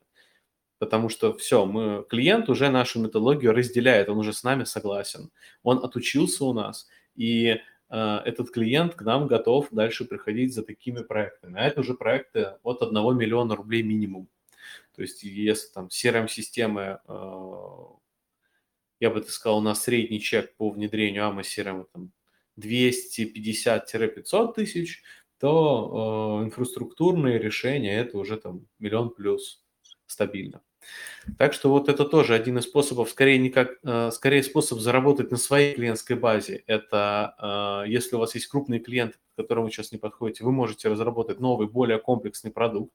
Потому что все, мы, клиент уже нашу методологию разделяет, он уже с нами согласен, он отучился у нас, и э, этот клиент к нам готов дальше приходить за такими проектами. А это уже проекты от 1 миллиона рублей минимум. То есть если там CRM-системы, э, я бы так сказал, у нас средний чек по внедрению AMA CRM там 250-500 тысяч, то э, инфраструктурные решения это уже там миллион плюс стабильно. Так что вот это тоже один из способов, скорее, не как, э, скорее способ заработать на своей клиентской базе. Это э, если у вас есть крупный клиент, к которому вы сейчас не подходите, вы можете разработать новый, более комплексный продукт,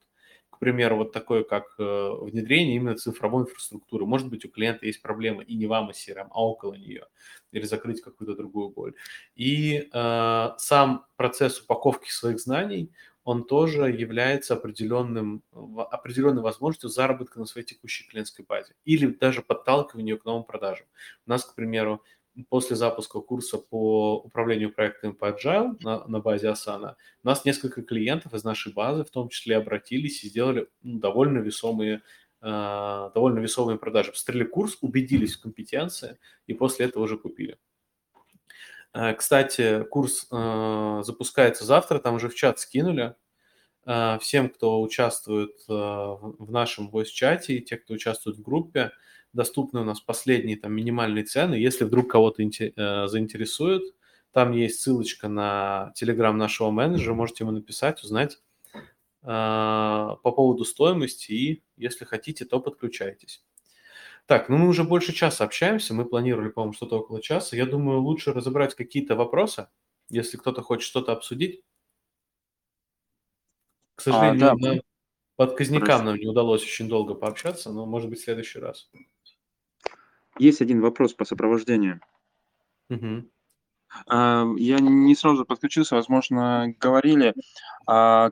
примеру, вот такое, как э, внедрение именно цифровой инфраструктуры. Может быть, у клиента есть проблема и не вам, и CRM, а около нее, или закрыть какую-то другую боль. И э, сам процесс упаковки своих знаний, он тоже является определенным, определенной возможностью заработка на своей текущей клиентской базе или даже подталкивания к новым продажам. У нас, к примеру, после запуска курса по управлению проектами по Agile на, на базе Asana, у нас несколько клиентов из нашей базы в том числе обратились и сделали ну, довольно весомые э, довольно весомые продажи. Посмотрели курс, убедились в компетенции и после этого уже купили. Э, кстати, курс э, запускается завтра, там уже в чат скинули. Всем, кто участвует в нашем voice-чате и те, кто участвует в группе, доступны у нас последние там минимальные цены. Если вдруг кого-то э, заинтересует, там есть ссылочка на телеграм нашего менеджера, можете ему написать, узнать э, по поводу стоимости, и если хотите, то подключайтесь. Так, ну мы уже больше часа общаемся, мы планировали, по-моему, что-то около часа. Я думаю, лучше разобрать какие-то вопросы, если кто-то хочет что-то обсудить. К сожалению, а, да. под казнякам нам не удалось очень долго пообщаться, но, может быть, в следующий раз. Есть один вопрос по сопровождению. Угу. Я не сразу подключился, возможно, говорили. А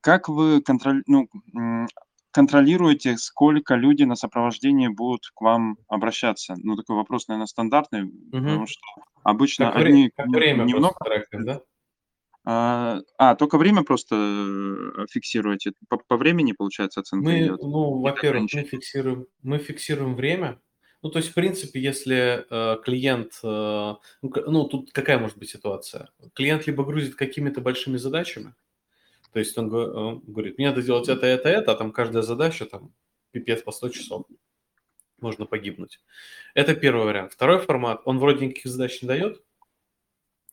как вы контроль... ну, контролируете, сколько люди на сопровождении будут к вам обращаться? Ну, такой вопрос, наверное, стандартный, угу. потому что обычно как одни... Как время немного... трекинг, да? А, а, только время просто э, фиксируете? По, по времени, получается, оценка мы, идет? Ну, во-первых, мы фиксируем, мы фиксируем время, ну, то есть, в принципе, если э, клиент, э, ну, ну, тут какая может быть ситуация? Клиент либо грузит какими-то большими задачами, то есть он, говорит, мне надо сделать это, это, это, а там каждая задача, там, пипец по 100 часов, можно погибнуть. Это первый вариант. Второй формат, он вроде никаких задач не дает,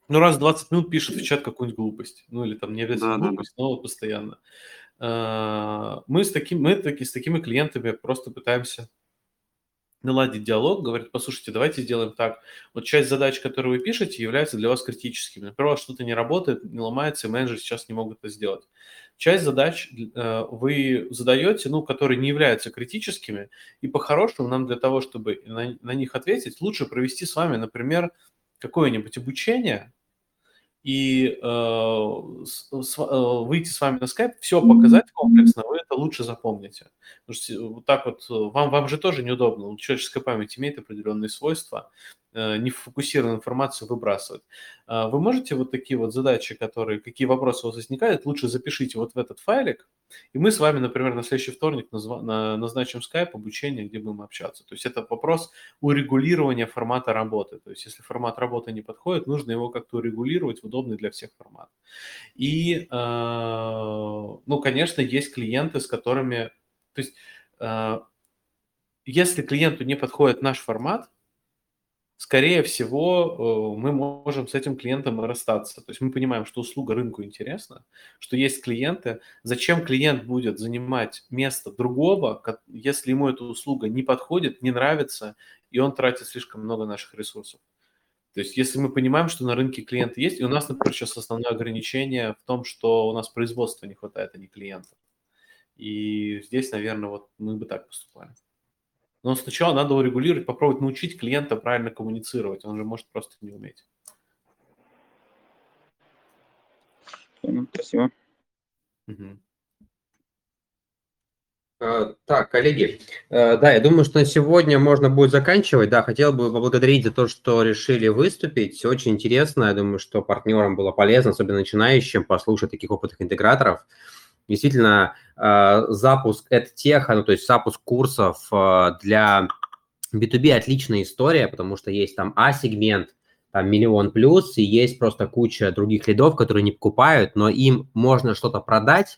ну, раз в 20 минут пишет в чат какую-нибудь глупость. Ну, или там не обязательно да, глупость, да, да. но вот постоянно. Э, мы с, таким, мы таки, с такими клиентами просто пытаемся наладить диалог, говорит, послушайте, давайте сделаем так. Вот часть задач, которые вы пишете, являются для вас критическими. Например, что-то не работает, не ломается, и менеджеры сейчас не могут это сделать. Часть задач э, вы задаете, ну, которые не являются критическими, и по-хорошему нам для того, чтобы на, на них ответить, лучше провести с вами, например, какое-нибудь обучение, и э, с, с, э, выйти с вами на скайп, все показать комплексно, вы это лучше запомните. Потому что вот так вот, э, вам, вам же тоже неудобно. Человеческая память имеет определенные свойства. Э, нефокусированную информацию выбрасывать. А, вы можете вот такие вот задачи, которые, какие вопросы у вас возникают, лучше запишите вот в этот файлик, и мы с вами, например, на следующий вторник назначим скайп обучение, где будем общаться. То есть это вопрос урегулирования формата работы. То есть если формат работы не подходит, нужно его как-то урегулировать в удобный для всех формат. И, э, ну, конечно, есть клиенты, с которыми... То есть э, если клиенту не подходит наш формат, скорее всего, э, мы можем с этим клиентом расстаться. То есть мы понимаем, что услуга рынку интересна, что есть клиенты. Зачем клиент будет занимать место другого, если ему эта услуга не подходит, не нравится, и он тратит слишком много наших ресурсов? То есть если мы понимаем, что на рынке клиенты есть, и у нас, например, сейчас основное ограничение в том, что у нас производства не хватает, а не клиентов. И здесь, наверное, вот мы бы так поступали. Но сначала надо урегулировать, попробовать научить клиента правильно коммуницировать. Он же может просто не уметь. Спасибо. Угу. Так, коллеги, э, да, я думаю, что на сегодня можно будет заканчивать. Да, хотел бы поблагодарить за то, что решили выступить. Очень интересно. Я думаю, что партнерам было полезно, особенно начинающим, послушать таких опытных интеграторов. Действительно, э, запуск EdTech, ну, то есть запуск курсов для B2B отличная история, потому что есть там А-сегмент, там миллион плюс, и есть просто куча других лидов, которые не покупают, но им можно что-то продать,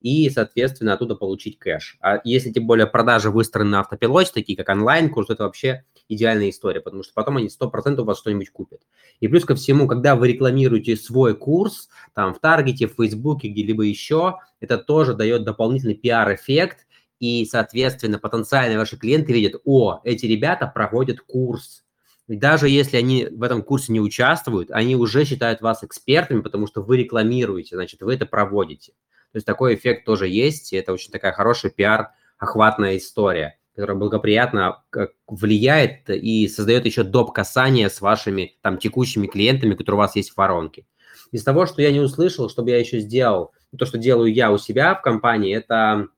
и, соответственно, оттуда получить кэш. А если тем более продажи выстроены на автопилоте, такие как онлайн-курс, это вообще идеальная история, потому что потом они 100% у вас что-нибудь купят. И плюс ко всему, когда вы рекламируете свой курс, там в Таргете, в Фейсбуке, где-либо еще, это тоже дает дополнительный пиар-эффект, и, соответственно, потенциальные ваши клиенты видят, о, эти ребята проводят курс. И даже если они в этом курсе не участвуют, они уже считают вас экспертами, потому что вы рекламируете, значит, вы это проводите. То есть такой эффект тоже есть, и это очень такая хорошая пиар-охватная история, которая благоприятно влияет и создает еще доп. касания с вашими там текущими клиентами, которые у вас есть в воронке. Из того, что я не услышал, чтобы я еще сделал, то, что делаю я у себя в компании, это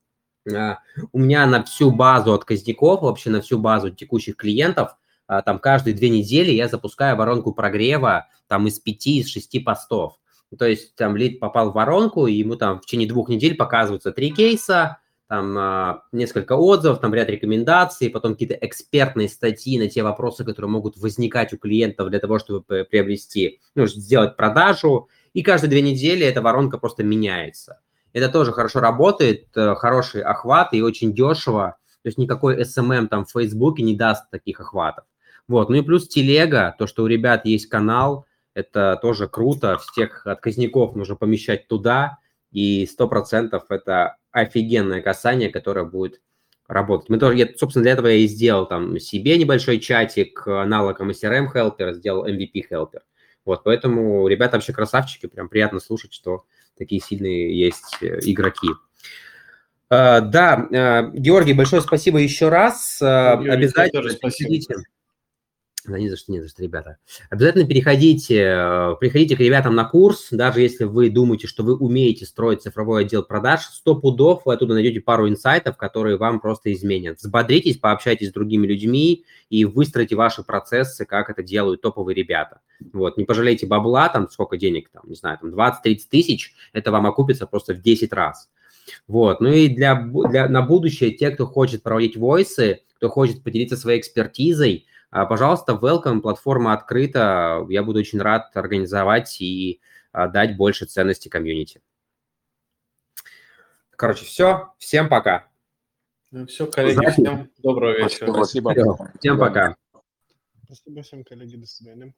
э, у меня на всю базу отказников, вообще на всю базу текущих клиентов, э, там каждые две недели я запускаю воронку прогрева там из пяти, из шести постов. То есть там лид попал в воронку, и ему там в течение двух недель показываются три кейса, там а, несколько отзывов, там ряд рекомендаций, потом какие-то экспертные статьи на те вопросы, которые могут возникать у клиентов для того, чтобы приобрести, ну, сделать продажу. И каждые две недели эта воронка просто меняется. Это тоже хорошо работает, э, хороший охват и очень дешево. То есть никакой SMM там в Фейсбуке не даст таких охватов. Вот. Ну и плюс телега, то, что у ребят есть канал, это тоже круто, всех отказников нужно помещать туда, и 100% это офигенное касание, которое будет работать. Мы тоже, я, собственно, для этого я и сделал там себе небольшой чатик, аналогом SRM Helper, сделал MVP Helper. Вот, поэтому ребята вообще красавчики, прям приятно слушать, что такие сильные есть э, игроки. Uh, да, uh, Георгий, большое спасибо еще раз. Uh, обязательно приходите. Да не за что, не за что, ребята. Обязательно переходите, э, приходите к ребятам на курс, даже если вы думаете, что вы умеете строить цифровой отдел продаж, сто пудов вы оттуда найдете пару инсайтов, которые вам просто изменят. Взбодритесь, пообщайтесь с другими людьми и выстроите ваши процессы, как это делают топовые ребята. Вот, не пожалейте бабла, там сколько денег, там, не знаю, там 20-30 тысяч, это вам окупится просто в 10 раз. Вот, ну и для, для, на будущее те, кто хочет проводить войсы, кто хочет поделиться своей экспертизой, пожалуйста, welcome, платформа открыта. Я буду очень рад организовать и а, дать больше ценности комьюнити. Короче, все. Всем пока. Ну, все, коллеги, Запись. всем доброго вечера. Спасибо. Всем пока. Спасибо всем, коллеги. До свидания.